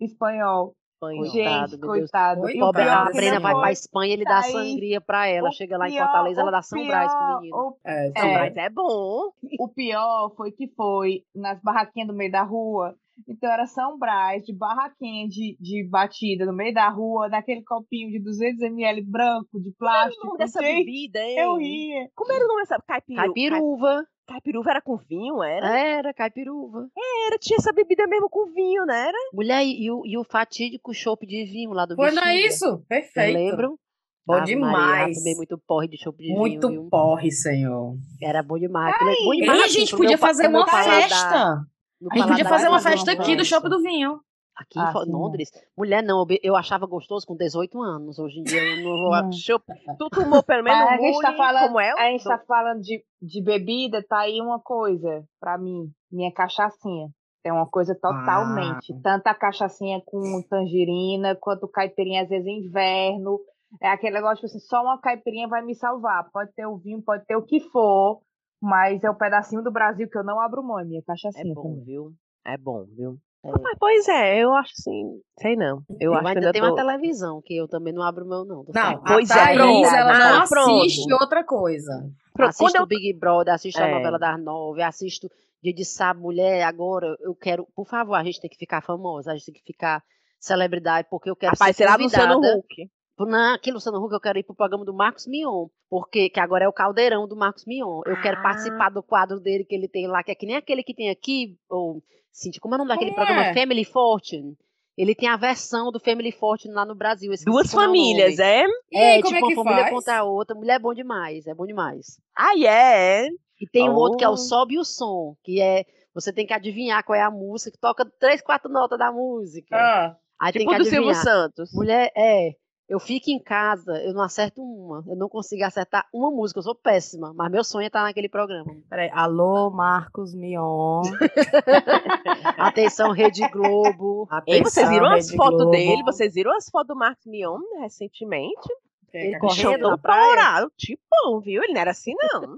Speaker 4: Espanhol.
Speaker 3: Espanhol.
Speaker 2: Coitado,
Speaker 4: Gente,
Speaker 2: Deus.
Speaker 4: coitado.
Speaker 1: Oi,
Speaker 4: E o
Speaker 2: Pobre,
Speaker 1: pior
Speaker 2: a Brena vai pra Espanha, ele dá
Speaker 4: Aí,
Speaker 2: sangria pra ela.
Speaker 4: o
Speaker 2: Chega lá em
Speaker 4: pior-
Speaker 2: Fortaleza, ela dá São Brás pro
Speaker 4: pior-
Speaker 2: menino.
Speaker 4: o
Speaker 1: É,
Speaker 3: Não,
Speaker 4: É.
Speaker 3: mas é bom.
Speaker 4: O pior foi que foi nas barraquinhas do meio da rua. Então era São Brás, de barraquinha de, de batida no meio da rua, naquele copinho de 200ml branco, de
Speaker 3: Qual era o
Speaker 4: plástico.
Speaker 3: nome dessa bebida, hein?
Speaker 4: eu ria.
Speaker 3: Como era o nome dessa? Caipiru.
Speaker 2: Caipiruva.
Speaker 3: Caipiruva era com vinho, era?
Speaker 2: Era, caipiruva.
Speaker 3: Era, tinha essa bebida mesmo com vinho, né? Era?
Speaker 2: Mulher, e, o, e o fatídico chopp de vinho lá do
Speaker 1: Foi, não é
Speaker 2: Bexiga?
Speaker 1: isso? Perfeito.
Speaker 2: lembram?
Speaker 1: Bom
Speaker 2: Maria,
Speaker 1: demais.
Speaker 2: já tomei muito porre de chopp de
Speaker 1: Muito
Speaker 2: vinho, viu?
Speaker 1: porre, senhor.
Speaker 2: Era bom demais. É bom
Speaker 1: Ei,
Speaker 2: demais,
Speaker 1: a
Speaker 2: assim,
Speaker 1: gente
Speaker 2: pro
Speaker 1: podia fazer uma
Speaker 2: paladar-
Speaker 1: festa.
Speaker 2: No
Speaker 1: A gente podia fazer uma festa aqui do. Shopping do Vinho.
Speaker 2: Aqui
Speaker 4: Ah,
Speaker 2: em
Speaker 4: sim,
Speaker 2: Londres. Mulher, não, eu achava gostoso com 18 anos. Hoje em dia eu não vou.
Speaker 4: Hum.
Speaker 3: Chopp. Tu tomou pelo menos um
Speaker 4: a gente tá falando,
Speaker 3: como é?
Speaker 4: a gente
Speaker 3: Do-
Speaker 4: tá falando de, de bebida, tá aí uma coisa pra mim, minha cachaçinha. É uma coisa totalmente.
Speaker 1: Ah.
Speaker 4: Tanto a cachaçinha com tangerina, quanto caipirinha, às vezes inverno. É aquele negócio tipo assim, só uma caipirinha vai me salvar. Pode ter o vinho, pode ter o que for, mas é o pedacinho do Brasil que eu não abro mão, é minha
Speaker 3: É
Speaker 4: cachaçinha
Speaker 3: bom,
Speaker 4: também.
Speaker 3: viu? É bom, viu?
Speaker 2: É.
Speaker 3: Mas, pois é, eu acho assim. Sei não. Eu,
Speaker 2: Eu,
Speaker 3: acho que
Speaker 2: tenho
Speaker 3: tô...
Speaker 2: uma televisão, que eu também não abro mão, não. tô
Speaker 1: Não,
Speaker 2: falando.
Speaker 1: a
Speaker 3: Pois é,
Speaker 1: Thaís,
Speaker 3: pronto.
Speaker 1: ela não
Speaker 3: Ah, pronto.
Speaker 1: assiste outra coisa.
Speaker 3: Pronto,
Speaker 2: assisto
Speaker 3: quando eu-
Speaker 2: Big Brother, assisto a
Speaker 3: É.
Speaker 2: novela das nove, assisto Dia de Sábado, mulher, agora eu quero, por favor, a gente tem que ficar famosa, a gente tem que ficar celebridade, porque eu quero
Speaker 3: Rapaz,
Speaker 2: ser
Speaker 3: será Luciano
Speaker 2: convidada.
Speaker 3: Huck.
Speaker 2: Não, aqui, Luciano Huck, eu quero ir pro programa do Marcos Mion, porque que agora é o caldeirão do Marcos Mion. Eu quero
Speaker 3: Ah.
Speaker 2: participar do quadro dele que ele tem lá, que é que nem aquele que tem aqui, ou, Cintia, como é o nome daquele
Speaker 1: Como
Speaker 2: programa
Speaker 1: é?
Speaker 2: Family Fortune? Ele tem a versão do Family Fortune lá no Brasil.
Speaker 3: Duas
Speaker 2: é
Speaker 3: famílias, é?
Speaker 1: E aí,
Speaker 2: É,
Speaker 1: como
Speaker 2: tipo,
Speaker 1: é
Speaker 2: uma família
Speaker 1: faz?
Speaker 2: contra a outra. Mulher é bom demais, é bom demais.
Speaker 3: Ah, é?
Speaker 2: E tem um outro que é
Speaker 3: Oh.
Speaker 2: o Sobe o Som, que é você tem que adivinhar qual é a música, que toca três, quatro notas da música.
Speaker 1: Ah,
Speaker 2: Aí tem
Speaker 3: Tipo
Speaker 2: que
Speaker 3: do Silvio
Speaker 2: adivinhar.
Speaker 3: Santos.
Speaker 2: Mulher, é. Eu fico em casa, eu não acerto uma. Eu não consigo acertar uma música, eu sou péssima. Mas meu sonho é estar naquele programa.
Speaker 1: peraí. Alô, Marcos Mion.
Speaker 2: Atenção, Rede Globo.
Speaker 3: Ei, vocês
Speaker 1: Atenção,
Speaker 3: viram as
Speaker 1: Rede
Speaker 3: fotos
Speaker 1: Globo.
Speaker 3: dele? Vocês viram as fotos do Marcos Mion recentemente?
Speaker 2: Ele correndo na praia.
Speaker 3: tipão, viu? Ele não era assim, não.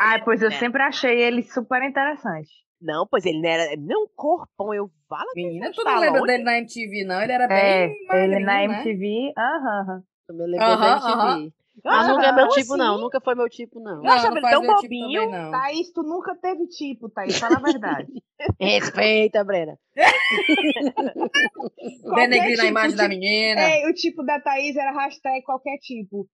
Speaker 4: Ai, pois eu
Speaker 3: É.
Speaker 4: sempre achei ele super interessante.
Speaker 3: Não, pois ele não era. Não, corpão, eu falo que
Speaker 1: Menina, tu não lembra dele na MTV, não? Ele era
Speaker 4: É,
Speaker 1: bem
Speaker 4: ele
Speaker 1: magrinho,
Speaker 4: na
Speaker 1: né?
Speaker 4: MTV, aham, aham.
Speaker 2: Eu me lembrei
Speaker 1: Aham,
Speaker 2: da MTV. Mas nunca é meu tipo, não.
Speaker 3: assim?
Speaker 2: Nunca foi meu tipo, não.
Speaker 3: Eu achava ele
Speaker 1: faz
Speaker 3: tão
Speaker 1: meu tipo
Speaker 3: bobinho.
Speaker 1: também, não.
Speaker 4: Thaís, tu nunca teve tipo, Thaís, fala a verdade.
Speaker 2: Respeita, Brena.
Speaker 1: Denegrindo a
Speaker 4: tipo
Speaker 1: imagem
Speaker 4: de-
Speaker 1: da menina.
Speaker 4: Ei, o tipo da Thaís era hashtag qualquer tipo.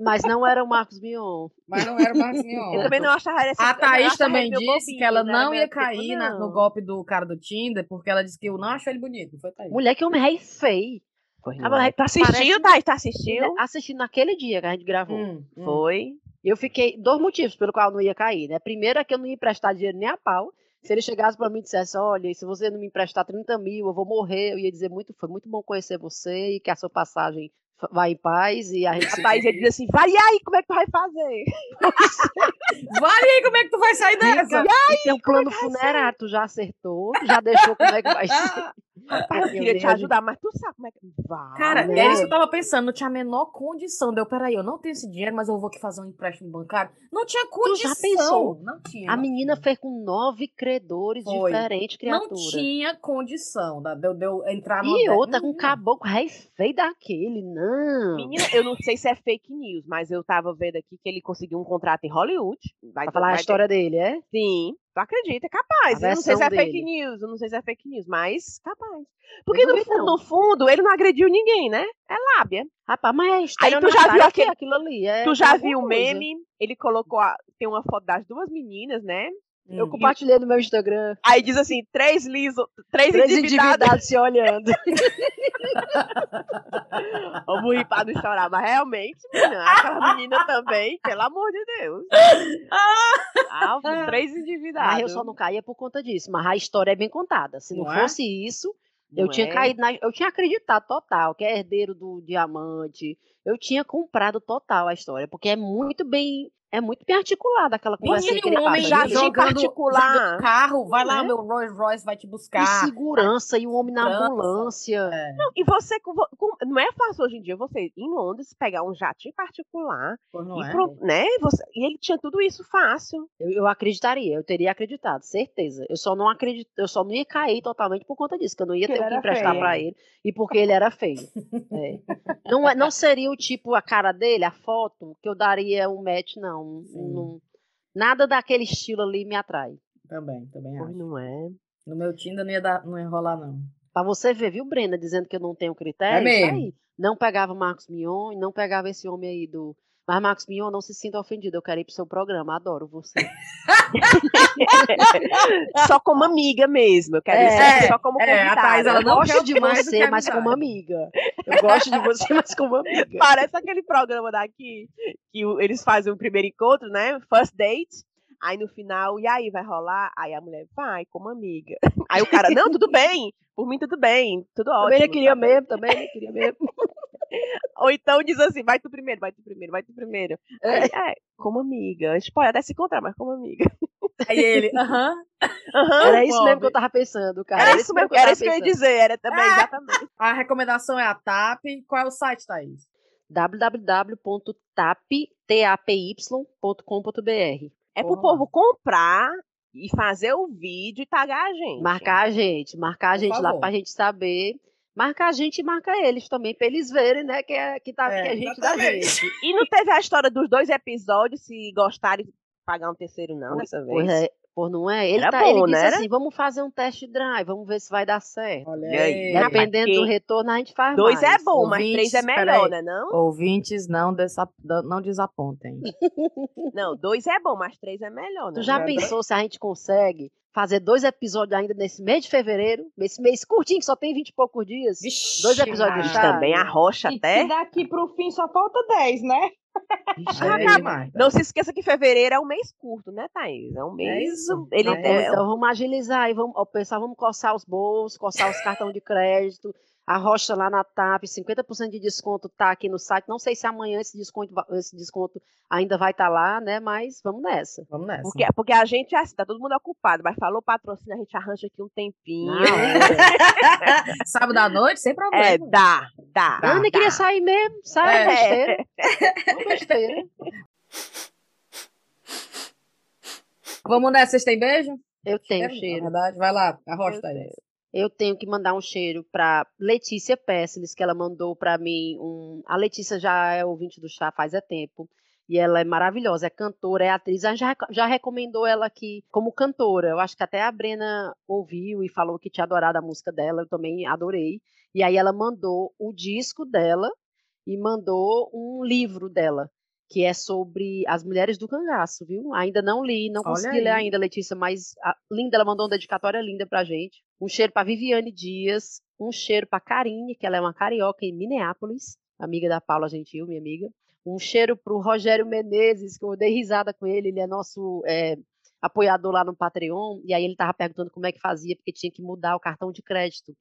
Speaker 2: Mas não era o Marcos Mion.
Speaker 1: Mas não era o Marcos
Speaker 3: Eu
Speaker 1: Mion.
Speaker 3: também não achava esse-
Speaker 1: A
Speaker 3: eu
Speaker 1: Thaís também disse
Speaker 3: bobinho,
Speaker 1: que ela
Speaker 3: não era
Speaker 1: não ia
Speaker 3: tipo,
Speaker 1: cair na- no
Speaker 3: não.
Speaker 1: golpe do cara do Tinder, porque ela disse que eu não achei ele bonito. Não foi, Thaís?
Speaker 2: Mulher que homem rei feio.
Speaker 3: Pois
Speaker 2: Ah,
Speaker 3: é.
Speaker 2: mas
Speaker 3: Tu assistiu,
Speaker 2: parece-
Speaker 3: Thaís? Tu assistiu?
Speaker 2: Assistindo naquele dia que a gente gravou.
Speaker 1: Hum, hum.
Speaker 3: Foi.
Speaker 2: Eu fiquei. Dois motivos pelo qual eu não ia cair, né? Primeiro é que eu não ia emprestar dinheiro nem a pau. Se ele chegasse pra mim e dissesse, olha, se você não me emprestar 30 mil, eu vou morrer, eu ia dizer muito, foi muito bom conhecer você e que a sua passagem vai em paz e a gente
Speaker 3: Thaís ia dizer assim, vai aí, como é que tu vai fazer?
Speaker 1: Vale aí, como é que tu vai sair dessa?
Speaker 2: E tem um plano funerário, tu já acertou, já deixou como é que vai ser.
Speaker 3: Rapaz, eu queria te ajudar, mas tu sabe como é que vai.
Speaker 1: Cara,
Speaker 2: né?
Speaker 1: era isso que eu tava pensando, não tinha a menor condição. Deu, peraí, eu não tenho esse dinheiro, mas eu vou aqui fazer um empréstimo bancário. Não tinha condição.
Speaker 2: já pensou?
Speaker 1: Não tinha.
Speaker 2: A
Speaker 1: não
Speaker 2: menina fez com nove credores
Speaker 1: Foi.
Speaker 2: diferentes,
Speaker 1: Não
Speaker 2: criatura.
Speaker 1: tinha condição da- de eu de eu entrar numa
Speaker 2: E outra com
Speaker 1: Não
Speaker 2: um
Speaker 1: tinha.
Speaker 2: caboclo rei feio daquele, não.
Speaker 3: Menina, eu não sei se é fake news, mas eu tava vendo aqui que ele conseguiu um contrato em Hollywood. Vai,
Speaker 2: Pra falar a
Speaker 3: vai ter-
Speaker 2: história dele, é?
Speaker 3: Sim, tu acredita, é capaz. Não sei se é
Speaker 2: versão
Speaker 3: fake
Speaker 2: dele.
Speaker 3: news, eu não sei se é fake news, mas capaz. Porque no fundo, no fundo, ele não agrediu ninguém, né? É lábia.
Speaker 2: Rapaz, mas é
Speaker 3: Aí tu já viu aquele-
Speaker 2: aquilo ali. É,
Speaker 3: tu já viu o meme? Ele colocou, a- tem uma foto das duas meninas, né?
Speaker 2: Eu
Speaker 1: Hum.
Speaker 2: compartilhei no meu Instagram.
Speaker 3: Aí diz assim, três liso, três,
Speaker 2: Três
Speaker 3: endividados.
Speaker 2: endividados se olhando.
Speaker 3: Vamos rir pra não chorar, mas realmente, menina, aquela menina também, pelo amor de Deus. Ah, três endividados.
Speaker 2: Mas eu só não caía por conta disso. Mas a história é bem contada. Se não,
Speaker 1: Não é?
Speaker 2: fosse isso, eu
Speaker 3: Não
Speaker 2: tinha
Speaker 3: é?
Speaker 2: caído na. Eu tinha acreditado total, que é herdeiro do diamante. Eu tinha comprado total a história, porque é muito bem. É muito bem articulada aquela conversa
Speaker 1: Menino,
Speaker 2: que ele
Speaker 1: um homem
Speaker 3: já
Speaker 1: jogando,
Speaker 3: particular.
Speaker 1: jogando carro, vai lá,
Speaker 2: é?
Speaker 1: meu Rolls Royce vai te
Speaker 2: E
Speaker 1: buscar.
Speaker 2: segurança, e o homem na
Speaker 1: Segurança.
Speaker 2: ambulância.
Speaker 1: É,
Speaker 3: Não, e você, com vo- com- não é fácil hoje em dia você ir em Londres, pegar um jatinho particular, e,
Speaker 1: é?
Speaker 3: pro- né? Você, e ele tinha tudo isso fácil.
Speaker 2: Eu, eu acreditaria, eu teria acreditado, certeza. Eu só não acredito, eu só não ia cair totalmente por conta disso, que eu não ia ter o que emprestar
Speaker 4: feio.
Speaker 2: pra ele e porque ele era feio. É. Não, é- não seria o tipo a cara dele, a foto, que eu daria um match, não.
Speaker 1: Sim.
Speaker 2: Não- nada daquele estilo ali me atrai.
Speaker 1: Também, também
Speaker 3: Pois
Speaker 1: acho.
Speaker 3: não é?
Speaker 1: No meu Tinder não ia, dar, não ia rolar, não.
Speaker 2: Pra você ver, viu, Brenda, dizendo que eu não tenho critério?
Speaker 1: É mesmo.
Speaker 2: aí. Não pegava Marcos Mion e não pegava esse homem aí do. Mas Marcos Mion, não se sinta ofendido, eu quero ir pro seu programa, adoro você.
Speaker 3: só como amiga mesmo. Eu quero
Speaker 2: É,
Speaker 3: isso só como
Speaker 1: é, a
Speaker 3: convidada.
Speaker 1: Thaís, ela
Speaker 2: Eu
Speaker 1: não
Speaker 2: gosto de você, mas como amiga. Eu gosto de você, mas como amiga.
Speaker 3: Parece aquele programa daqui que eles fazem o primeiro encontro, né? First date. Aí no final, e aí, vai rolar? Aí a mulher, vai, como amiga. Aí o cara, não, tudo bem. Por mim, tudo bem. Tudo ótimo.
Speaker 2: Também ele queria
Speaker 3: sabe?
Speaker 2: mesmo, também ele queria mesmo.
Speaker 3: Ou então diz assim, vai tu primeiro, vai tu primeiro, vai tu primeiro. Aí, é, como amiga. A gente pode até se encontrar, mas como amiga.
Speaker 1: Aí ele, aham.
Speaker 3: Aham.
Speaker 2: Era isso mesmo
Speaker 1: pobre.
Speaker 2: que eu tava pensando, cara.
Speaker 3: Era isso mesmo,
Speaker 2: eu
Speaker 3: era isso que eu ia dizer, era também,
Speaker 1: Ah.
Speaker 3: exatamente.
Speaker 1: A recomendação é a TAP. Qual é o site, Thaís?
Speaker 2: www.tapy.com.br
Speaker 3: É pro povo comprar e fazer o vídeo e tagar a gente.
Speaker 2: Marcar a gente, marcar a
Speaker 1: Por
Speaker 2: gente lá
Speaker 1: favor.
Speaker 2: pra gente saber. Marcar a gente e marca eles também, pra eles verem, né, que é, que tá
Speaker 1: É,
Speaker 2: que é gente da gente.
Speaker 3: E não teve a história dos dois episódios, se gostarem, pagar um terceiro não, dessa vez.
Speaker 2: Pois é, por não é? Ele,
Speaker 3: Era
Speaker 2: tá,
Speaker 3: bom,
Speaker 2: ele disse
Speaker 3: né,
Speaker 2: assim, vamos fazer um test drive, vamos ver se vai dar certo.
Speaker 1: Olha
Speaker 3: aí?
Speaker 1: aí.
Speaker 3: Rapaz,
Speaker 2: Dependendo do retorno, a gente faz
Speaker 3: Dois
Speaker 2: mais.
Speaker 3: é bom, mas
Speaker 1: Ouvintes,
Speaker 3: três é melhor, né não?
Speaker 1: Ouvintes, não, desa- não desapontem.
Speaker 3: Não, dois é bom, mas três é melhor, né?
Speaker 2: Tu já
Speaker 1: É,
Speaker 2: pensou se a gente consegue fazer dois episódios ainda nesse mês de fevereiro? Esse mês curtinho, que só tem 20 e poucos dias.
Speaker 1: Vixe,
Speaker 2: Dois episódios chá.
Speaker 3: Também a rocha
Speaker 4: E
Speaker 3: até.
Speaker 4: que daqui pro fim só falta 10, né?
Speaker 1: É
Speaker 2: é.
Speaker 3: Não se esqueça que fevereiro é um mês curto, né, Thaís? É um mês.
Speaker 1: isso.
Speaker 3: Ele
Speaker 2: Não,
Speaker 3: é,
Speaker 2: então vamos agilizar e vamos pensar, vamos coçar os bolsos, coçar os cartões de crédito. A rocha lá na TAP, 50% de desconto tá aqui no site. Não sei se amanhã esse desconto, esse desconto ainda vai estar lá, né? Mas vamos nessa.
Speaker 1: Vamos nessa.
Speaker 3: porque, porque a gente é assim, tá todo mundo ocupado, mas falou patrocínio, a gente arranja aqui um tempinho.
Speaker 2: Não, é.
Speaker 1: Sábado à noite, sem problema.
Speaker 3: É, dá, dá.
Speaker 1: Dá.
Speaker 2: Ana queria sair mesmo, sai,
Speaker 1: É.
Speaker 2: besteira. Besteira.
Speaker 1: Vamos nessa, vocês têm beijo?
Speaker 2: Eu tenho
Speaker 1: É
Speaker 2: cheiro.
Speaker 1: verdade. Vai lá, a rocha,
Speaker 3: Eu
Speaker 1: Thaís.
Speaker 2: Eu tenho que mandar um cheiro para Letícia Pessles, que ela mandou para mim um. A Letícia já é ouvinte do chá faz é tempo. E ela é maravilhosa, é cantora, é atriz. A gente já, já recomendou ela aqui como cantora. Eu acho que até a Brena ouviu e falou que tinha adorado a música dela. Eu também adorei. E aí ela mandou o disco dela e mandou um livro dela que é sobre as mulheres do cangaço, viu? Ainda não li, não consegui ler ainda, Letícia, mas a, linda, ela mandou uma dedicatória linda pra gente. Um cheiro para Viviane Dias, um cheiro para Karine, que ela é uma carioca em Minneapolis, amiga da Paula Gentil, minha amiga. Um cheiro para o Rogério Menezes, que eu dei risada com ele, ele é nosso é, apoiador lá no Patreon, e aí ele estava perguntando como é que fazia, porque tinha que mudar o cartão de crédito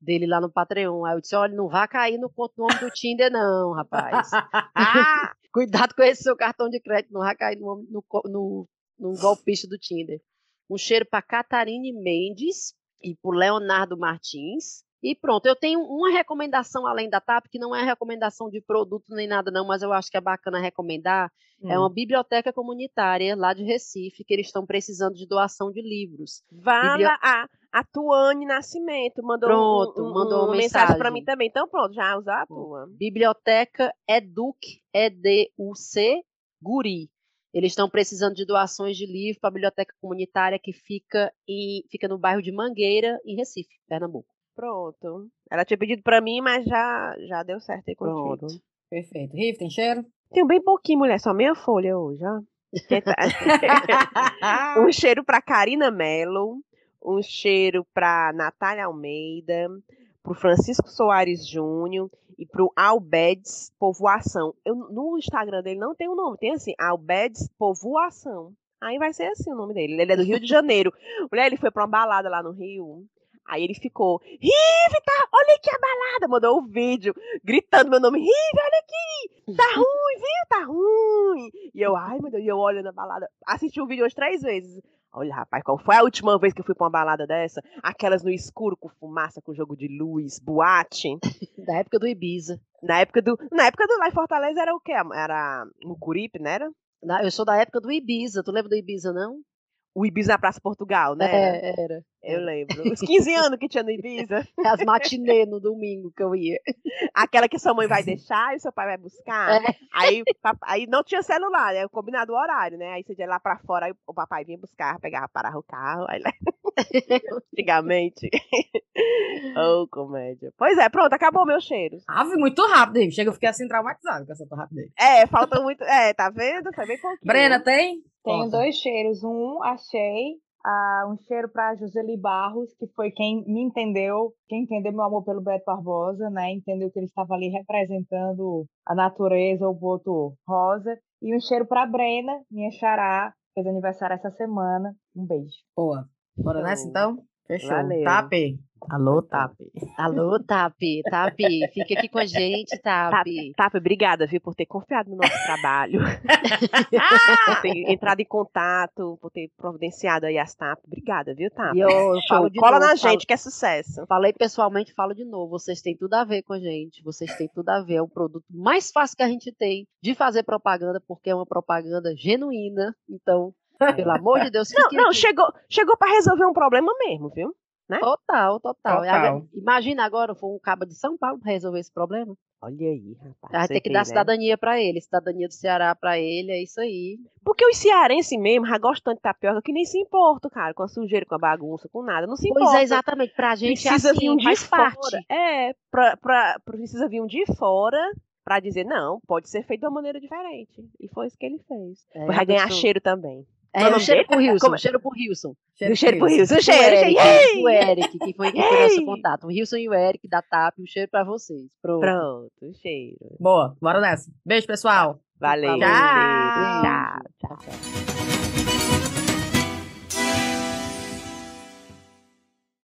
Speaker 2: dele lá no Patreon. Aí eu disse: olha, não vá cair no ponto nome do Tinder, não, rapaz. Cuidado com esse seu cartão de crédito, não vai cair no, no, no, no golpista do Tinder. Um cheiro para Catarine Mendes e para Leonardo Martins. E pronto, eu tenho uma recomendação além da TAP, que não é recomendação de produto nem nada, não, mas eu acho que é bacana recomendar. Hum. É uma biblioteca comunitária lá de Recife, que eles estão precisando de doação de livros.
Speaker 3: Vá Bibli... a, a Tuane Nascimento mandou, pronto, um, mandou uma, mensagem, mensagem para mim também. Então, pronto, já usar a tua.
Speaker 2: Biblioteca Educ, E-D-U-C, Guri. Eles estão precisando de doações de livro para a biblioteca comunitária que fica, em, fica no bairro de Mangueira, em Recife, Pernambuco.
Speaker 3: Pronto. Ela tinha pedido para mim, mas já, já deu certo aí contigo.
Speaker 1: Pronto. Perfeito. Riff, tem cheiro?
Speaker 3: Tenho bem pouquinho, mulher. Só meia folha hoje, ó. um cheiro para Karina Mello. Um cheiro para Natália Almeida. Pro Francisco Soares Júnior e pro Albedes Povoação. Eu, no Instagram dele não tem o um nome, tem assim, Albedes Povoação. Aí vai ser assim o nome dele. Ele é do Rio de Janeiro. Mulher, ele foi pra uma balada lá no Rio. Aí ele ficou, Rive, tá, olha aqui a balada, mandou o um vídeo, gritando meu nome, Rive, olha aqui, tá ruim, viu, tá ruim. E eu, ai meu Deus, e eu olho na balada, assisti o vídeo hoje três vezes. Olha, rapaz, qual foi a última vez que eu fui pra uma balada dessa? Aquelas no escuro, com fumaça, com jogo de luz, boate.
Speaker 2: Da época do Ibiza.
Speaker 3: Na época do, na época do lá em Fortaleza era o quê? Era no Curipe, não era?
Speaker 2: Eu sou da época do Ibiza, tu lembra do Ibiza, não?
Speaker 3: o Ibiza na Praça Portugal, né?
Speaker 2: É, era.
Speaker 3: Eu lembro. Os 15 anos que tinha no Ibiza.
Speaker 2: As matinê no domingo que eu ia.
Speaker 3: Aquela que sua mãe vai deixar e seu pai vai buscar. É. Aí, aí não tinha celular, né? Combinado o horário, né? Aí você ia lá pra fora, aí o papai vinha buscar, pegava, parava o carro. Aí... Antigamente. oh, comédia. Pois é, pronto, acabou meu cheiro.
Speaker 1: Ave, muito rápido. Chega, eu fiquei assim traumatizado com essa tua rapidez.
Speaker 3: É, falta muito. É, tá vendo? Foi bem pouquinho.
Speaker 1: Brena, tem?
Speaker 4: Tenho Conta. dois cheiros. Um, achei. Uh, um cheiro para Joseli Barros, que foi quem me entendeu, quem entendeu meu amor pelo Beto Barbosa, né? Entendeu que ele estava ali representando a natureza, o boto rosa. E um cheiro para Brena, minha xará, fez aniversário essa semana. Um beijo.
Speaker 1: Boa. Bora nessa então? Fechou. Valeu. Tape. Alô, Tap.
Speaker 2: Alô, Tap. Tap, fica aqui com a gente, Tap. Tap,
Speaker 3: Tap obrigada, viu, por ter confiado no nosso trabalho. por ter entrado em contato, por ter providenciado aí as Tap. Obrigada, viu, Tap?
Speaker 2: E eu, eu falo
Speaker 3: Cola
Speaker 2: novo,
Speaker 3: na falo, gente, que é sucesso.
Speaker 2: Falei pessoalmente, falo de novo. Vocês têm tudo a ver com a gente. Vocês têm tudo a ver. É o produto mais fácil que a gente tem de fazer propaganda, porque é uma propaganda genuína. Então, pelo amor de Deus,
Speaker 3: Não, não, chegou, chegou para resolver um problema mesmo, viu?
Speaker 2: Né? Total, total. total. Imagina agora, for um cabo de São Paulo para resolver esse problema.
Speaker 3: Olha aí, rapaz.
Speaker 2: Vai ter que dar né? cidadania para ele, cidadania do Ceará para ele, é isso aí.
Speaker 3: Porque os cearenses mesmo já gostam de tapioca que nem se importam, cara, com a sujeira, com a bagunça, com nada, não se importa.
Speaker 2: Pois é, exatamente, pra gente
Speaker 3: precisa
Speaker 2: assim,
Speaker 3: vir um de fora. É, pra, pra, precisa vir um de fora para dizer, não, pode ser feito de uma maneira diferente. E foi isso que ele fez. É, Vai ganhar pessoa... cheiro também.
Speaker 2: É, o cheiro pro Wilson, Como? cheiro pro Wilson.
Speaker 3: Cheiro, cheiro pro Wilson. O cheiro,
Speaker 2: Eric, o Eric, que foi, que foi nosso contato. O Wilson e o Eric da TAP, um cheiro pra vocês. Pronto.
Speaker 3: Pronto, cheiro.
Speaker 1: Boa, bora nessa. Beijo, pessoal.
Speaker 3: Valeu.
Speaker 1: Tchau. Tchau, tchau. tchau.